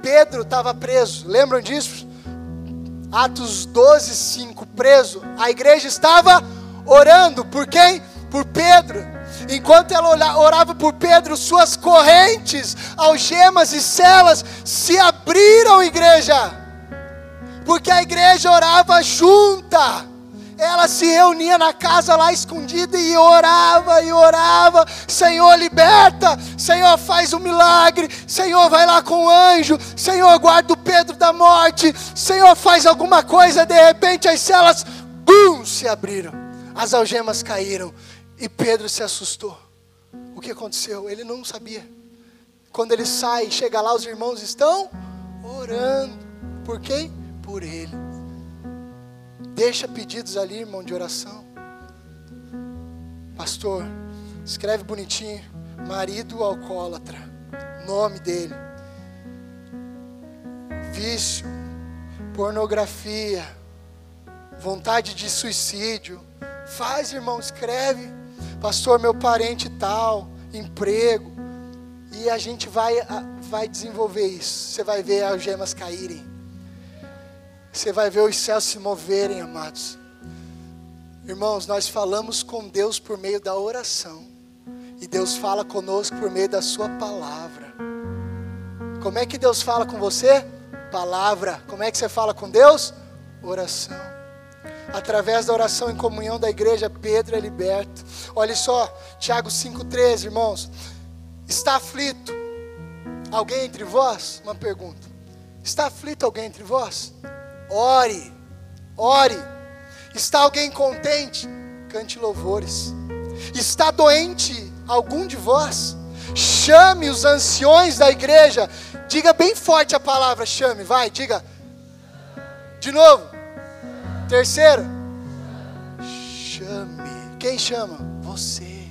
Pedro estava preso, lembram disso? Atos 12, 5, preso. A igreja estava orando por quem? Por Pedro. Enquanto ela orava por Pedro, suas correntes, algemas e celas se abriram, igreja. Porque a igreja orava junta. Ela se reunia na casa lá escondida e orava e orava. Senhor, liberta. Senhor, faz um milagre. Senhor, vai lá com o anjo. Senhor, guarda o Pedro da morte. Senhor, faz alguma coisa. De repente as celas, bum, se abriram. As algemas caíram. E Pedro se assustou. O que aconteceu? Ele não sabia. Quando ele sai, chega lá, os irmãos estão orando. Por quem? Por ele. Deixa pedidos ali, irmão, de oração. Pastor, escreve bonitinho. Marido alcoólatra. Nome dele. Vício. Pornografia. Vontade de suicídio. Faz, irmão, escreve pastor, meu parente tal, emprego. E a gente vai, vai desenvolver isso. Você vai ver as gemas caírem. Você vai ver os céus se moverem, amados. Irmãos, nós falamos com Deus por meio da oração. E Deus fala conosco por meio da Sua palavra. Como é que Deus fala com você? Palavra. Como é que você fala com Deus? Oração. Através da oração em comunhão da igreja, Pedro é liberto. Olha só, Tiago 5,13, irmãos. Está aflito alguém entre vós? Uma pergunta. Está aflito alguém entre vós? Ore, ore. Está alguém contente? Cante louvores. Está doente algum de vós? Chame os anciões da igreja. Diga bem forte a palavra chame, vai, diga. De novo. Terceiro, chame. Quem chama? Você.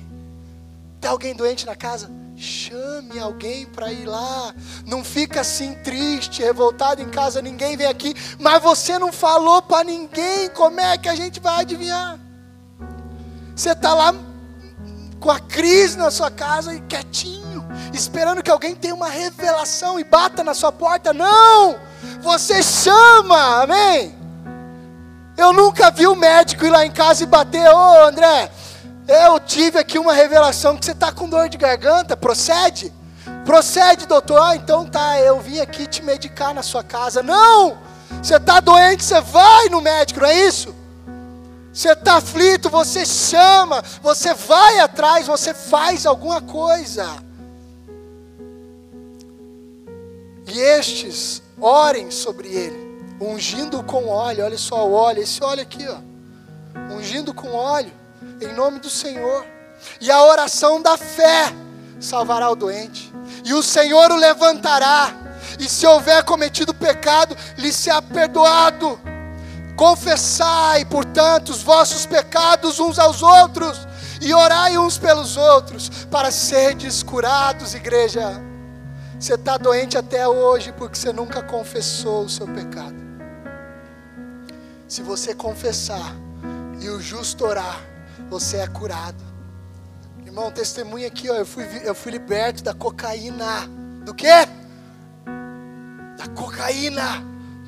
Tem alguém doente na casa? Chame alguém para ir lá. Não fica assim triste, revoltado em casa, ninguém vem aqui, mas você não falou para ninguém. Como é que a gente vai adivinhar? Você está lá com a crise na sua casa e quietinho, esperando que alguém tenha uma revelação e bata na sua porta. Não! Você chama, amém? Eu nunca vi o um médico ir lá em casa e bater, ô oh, André, eu tive aqui uma revelação que você está com dor de garganta, procede? Procede, doutor. Ah, então tá, eu vim aqui te medicar na sua casa. Não! Você está doente, você vai no médico, não é isso? Você está aflito, você chama, você vai atrás, você faz alguma coisa. E estes, orem sobre ele ungindo com óleo, olha só o óleo, esse óleo aqui, ó, ungindo com óleo, em nome do Senhor. E a oração da fé salvará o doente, e o Senhor o levantará, e se houver cometido pecado, lhe será perdoado. Confessai, portanto, os vossos pecados uns aos outros, e orai uns pelos outros, para serdes curados, igreja. Você está doente até hoje porque você nunca confessou o seu pecado. Se você confessar e o justo orar, você é curado. Irmão, testemunha aqui, ó, eu fui, eu fui liberto da cocaína. Do quê? Da cocaína.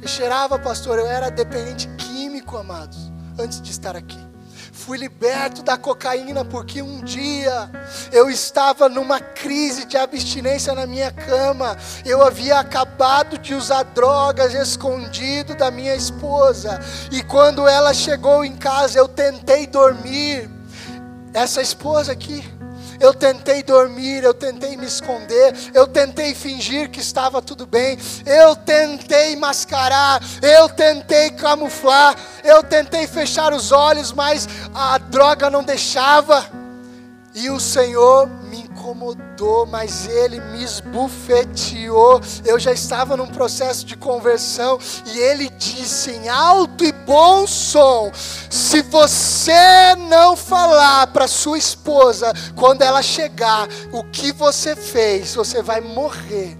cheirava, pastor, eu era dependente químico, amados, antes de estar aqui. Fui liberto da cocaína porque um dia eu estava numa crise de abstinência na minha cama. Eu havia acabado de usar drogas escondido da minha esposa. E quando ela chegou em casa, eu tentei dormir. Essa esposa aqui, eu tentei dormir, eu tentei me esconder, eu tentei fingir que estava tudo bem, eu tentei mascarar, eu tentei camuflar, eu tentei fechar os olhos, mas a droga não deixava. E o Senhor incomodou, mas ele me esbufeteou. Eu já estava num processo de conversão e ele disse em alto e bom som: se você não falar para sua esposa quando ela chegar o que você fez, você vai morrer.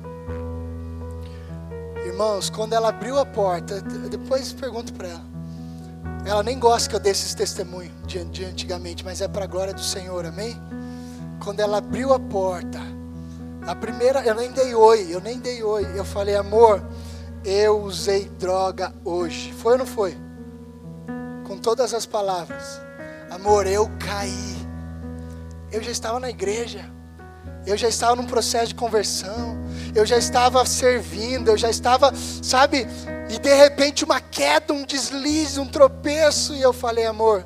Irmãos, quando ela abriu a porta, depois pergunto para ela. Ela nem gosta que eu dê esses testemunhos de, de antigamente, mas é para a glória do Senhor, amém? Quando ela abriu a porta, a primeira, eu nem dei oi, eu nem dei oi. Eu falei, amor, eu usei droga hoje. Foi ou não foi? Com todas as palavras. Amor, eu caí. Eu já estava na igreja. Eu já estava num processo de conversão. Eu já estava servindo. Eu já estava, sabe? E de repente uma queda, um deslize, um tropeço. E eu falei, amor,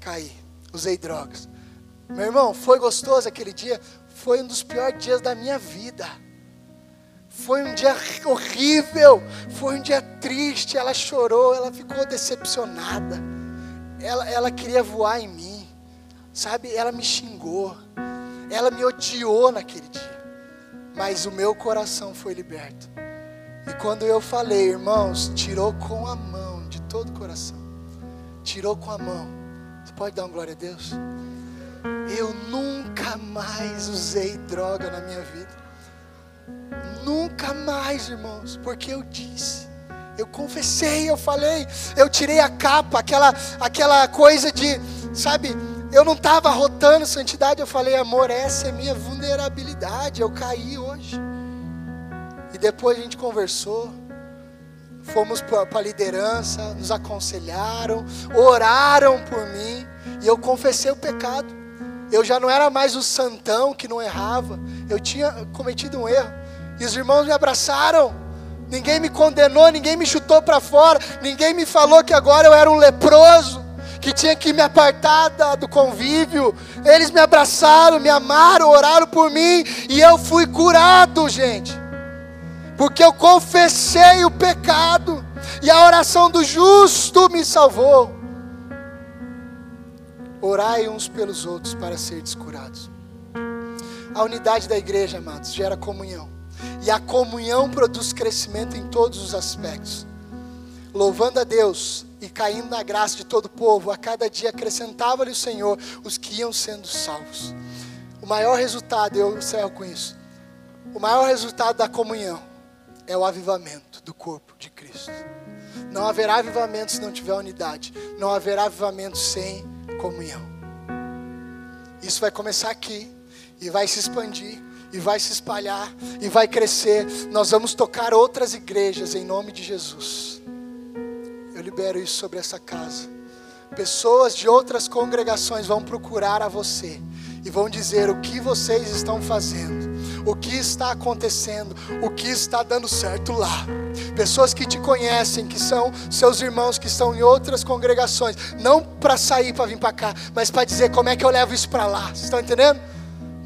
caí. Usei drogas. Meu irmão, foi gostoso aquele dia? Foi um dos piores dias da minha vida. Foi um dia horrível, foi um dia triste. Ela chorou, ela ficou decepcionada. Ela, ela queria voar em mim, sabe? Ela me xingou, ela me odiou naquele dia. Mas o meu coração foi liberto. E quando eu falei, irmãos, tirou com a mão, de todo o coração. Tirou com a mão. Você pode dar uma glória a Deus? Eu nunca mais usei droga na minha vida. Nunca mais, irmãos, porque eu disse. Eu confessei, eu falei, eu tirei a capa, aquela aquela coisa de, sabe, eu não estava rotando santidade, eu falei, amor, essa é minha vulnerabilidade, eu caí hoje. E depois a gente conversou, fomos para a liderança, nos aconselharam, oraram por mim, e eu confessei o pecado. Eu já não era mais o santão que não errava. Eu tinha cometido um erro. E os irmãos me abraçaram. Ninguém me condenou, ninguém me chutou para fora, ninguém me falou que agora eu era um leproso, que tinha que me apartar do convívio. Eles me abraçaram, me amaram, oraram por mim e eu fui curado, gente. Porque eu confessei o pecado e a oração do justo me salvou. Orai uns pelos outros para ser curados. A unidade da igreja, amados, gera comunhão. E a comunhão produz crescimento em todos os aspectos. Louvando a Deus e caindo na graça de todo o povo, a cada dia acrescentava-lhe o Senhor os que iam sendo salvos. O maior resultado, eu encerro com isso. O maior resultado da comunhão é o avivamento do corpo de Cristo. Não haverá avivamento se não tiver unidade. Não haverá avivamento sem comunhão. Isso vai começar aqui e vai se expandir e vai se espalhar e vai crescer. Nós vamos tocar outras igrejas em nome de Jesus. Eu libero isso sobre essa casa. Pessoas de outras congregações vão procurar a você e vão dizer o que vocês estão fazendo o que está acontecendo, o que está dando certo lá. Pessoas que te conhecem, que são seus irmãos que estão em outras congregações, não para sair para vir para cá, mas para dizer como é que eu levo isso para lá. Vocês estão entendendo?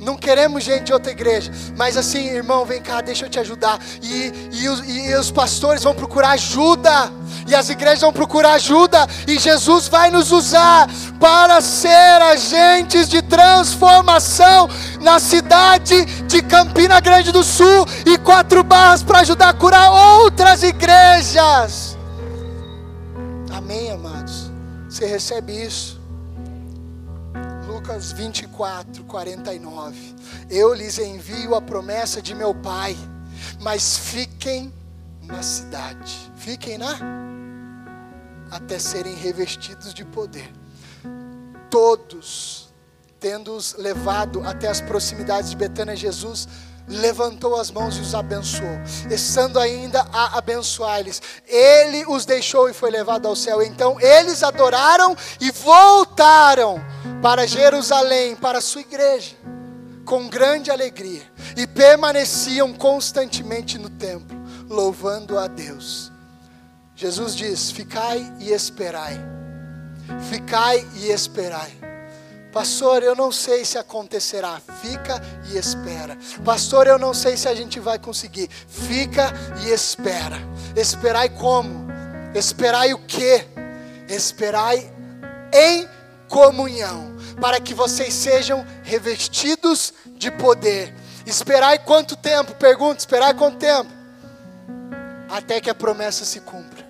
Não queremos gente de outra igreja, mas assim, irmão, vem cá, deixa eu te ajudar. E, e, os, e os pastores vão procurar ajuda, e as igrejas vão procurar ajuda, e Jesus vai nos usar para ser agentes de transformação na cidade de Campina Grande do Sul e quatro barras para ajudar a curar outras igrejas. Amém, amados? Você recebe isso? Lucas 24, 49. Eu lhes envio a promessa de meu Pai, mas fiquem na cidade. Fiquem na até serem revestidos de poder. Todos, tendo-os levado até as proximidades de Betânia, Jesus levantou as mãos e os abençoou, estando ainda a abençoar-lhes. Ele os deixou e foi levado ao céu. Então eles adoraram e voltaram para Jerusalém, para a sua igreja, com grande alegria, e permaneciam constantemente no templo, louvando a Deus. Jesus diz: Ficai e esperai, ficai e esperai. Pastor, eu não sei se acontecerá. Fica e espera. Pastor, eu não sei se a gente vai conseguir. Fica e espera. Esperai como? Esperai o quê? Esperai em comunhão, para que vocês sejam revestidos de poder. Esperai quanto tempo? Pergunta, esperai quanto tempo? Até que a promessa se cumpra.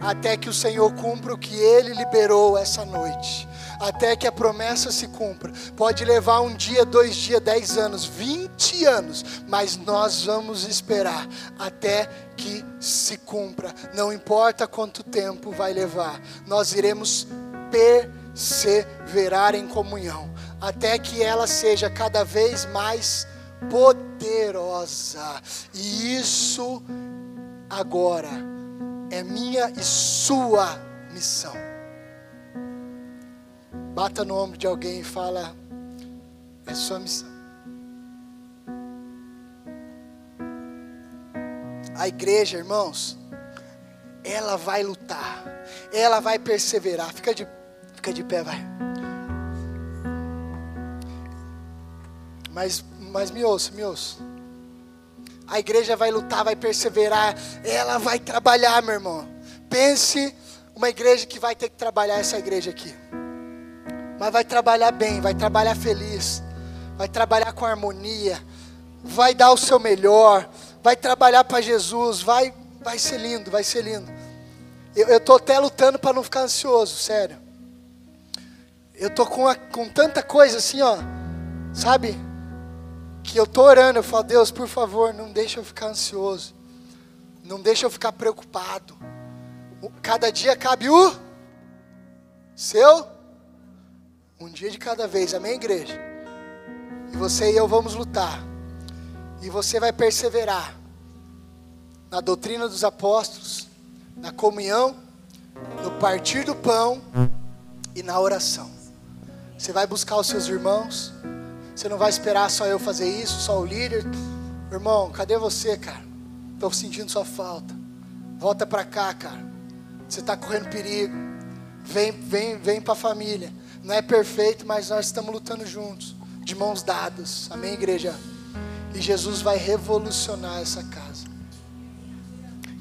Até que o Senhor cumpra o que ele liberou essa noite até que a promessa se cumpra. Pode levar um dia, dois dias, dez anos, vinte anos, mas nós vamos esperar até que se cumpra. Não importa quanto tempo vai levar, nós iremos perseverar em comunhão, até que ela seja cada vez mais poderosa. E isso agora é minha e sua missão. Bata no ombro de alguém e fala: é sua missão. A igreja, irmãos, ela vai lutar, ela vai perseverar. Fica de, fica de pé, vai. Mas, mas me ouça, me ouça. A igreja vai lutar, vai perseverar, ela vai trabalhar, meu irmão. Pense uma igreja que vai ter que trabalhar essa igreja aqui mas vai trabalhar bem, vai trabalhar feliz, vai trabalhar com harmonia, vai dar o seu melhor, vai trabalhar para Jesus, vai, vai ser lindo, vai ser lindo. Eu estou até lutando para não ficar ansioso, sério. Eu estou com, com tanta coisa assim, ó, sabe? Que eu estou orando, eu falo, Deus, por favor, não deixa eu ficar ansioso, não deixa eu ficar preocupado. Cada dia cabe o seu um dia de cada vez, amém, igreja? E você e eu vamos lutar. E você vai perseverar na doutrina dos apóstolos, na comunhão, no partir do pão e na oração. Você vai buscar os seus irmãos. Você não vai esperar só eu fazer isso, só o líder. Irmão, cadê você, cara? Estou sentindo sua falta. Volta para cá, cara. Você está correndo perigo. Vem, vem, vem para a família não é perfeito, mas nós estamos lutando juntos, de mãos dadas. Amém, igreja? E Jesus vai revolucionar essa casa.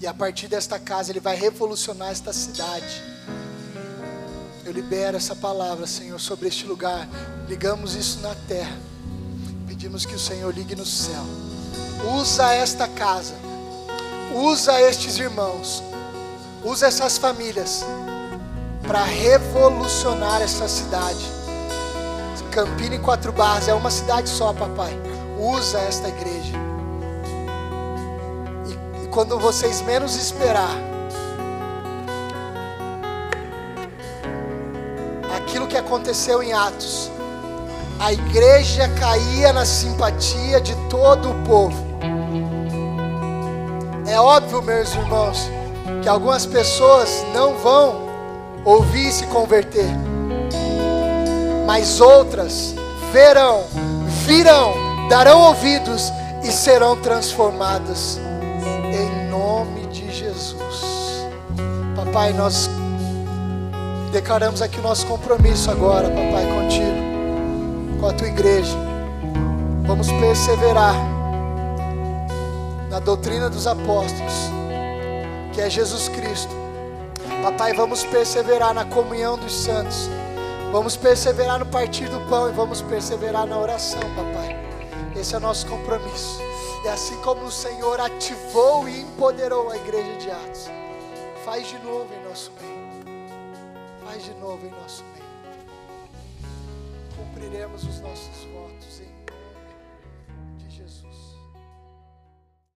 E a partir desta casa, Ele vai revolucionar esta cidade. Eu libero essa palavra, Senhor, sobre este lugar. Ligamos isso na terra. Pedimos que o Senhor ligue no céu. Usa esta casa. Usa estes irmãos. Usa essas famílias para revolucionar essa cidade. Campina e Quatro Barras é uma cidade só, papai. Usa esta igreja. E, e quando vocês menos esperar, aquilo que aconteceu em Atos, a igreja caía na simpatia de todo o povo. É óbvio, meus irmãos, que algumas pessoas não vão ouvir e se converter. Mas outras verão, virão, darão ouvidos e serão transformadas. Em nome de Jesus. Papai, nós declaramos aqui o nosso compromisso agora, papai, contigo, com a tua igreja. Vamos perseverar na doutrina dos apóstolos, que é Jesus Cristo Papai, vamos perseverar na comunhão dos santos. Vamos perseverar no partir do pão e vamos perseverar na oração, papai. Esse é o nosso compromisso. E assim como o Senhor ativou e empoderou a igreja de Atos, faz de novo em nosso meio. Faz de novo em nosso meio. Cumpriremos os nossos votos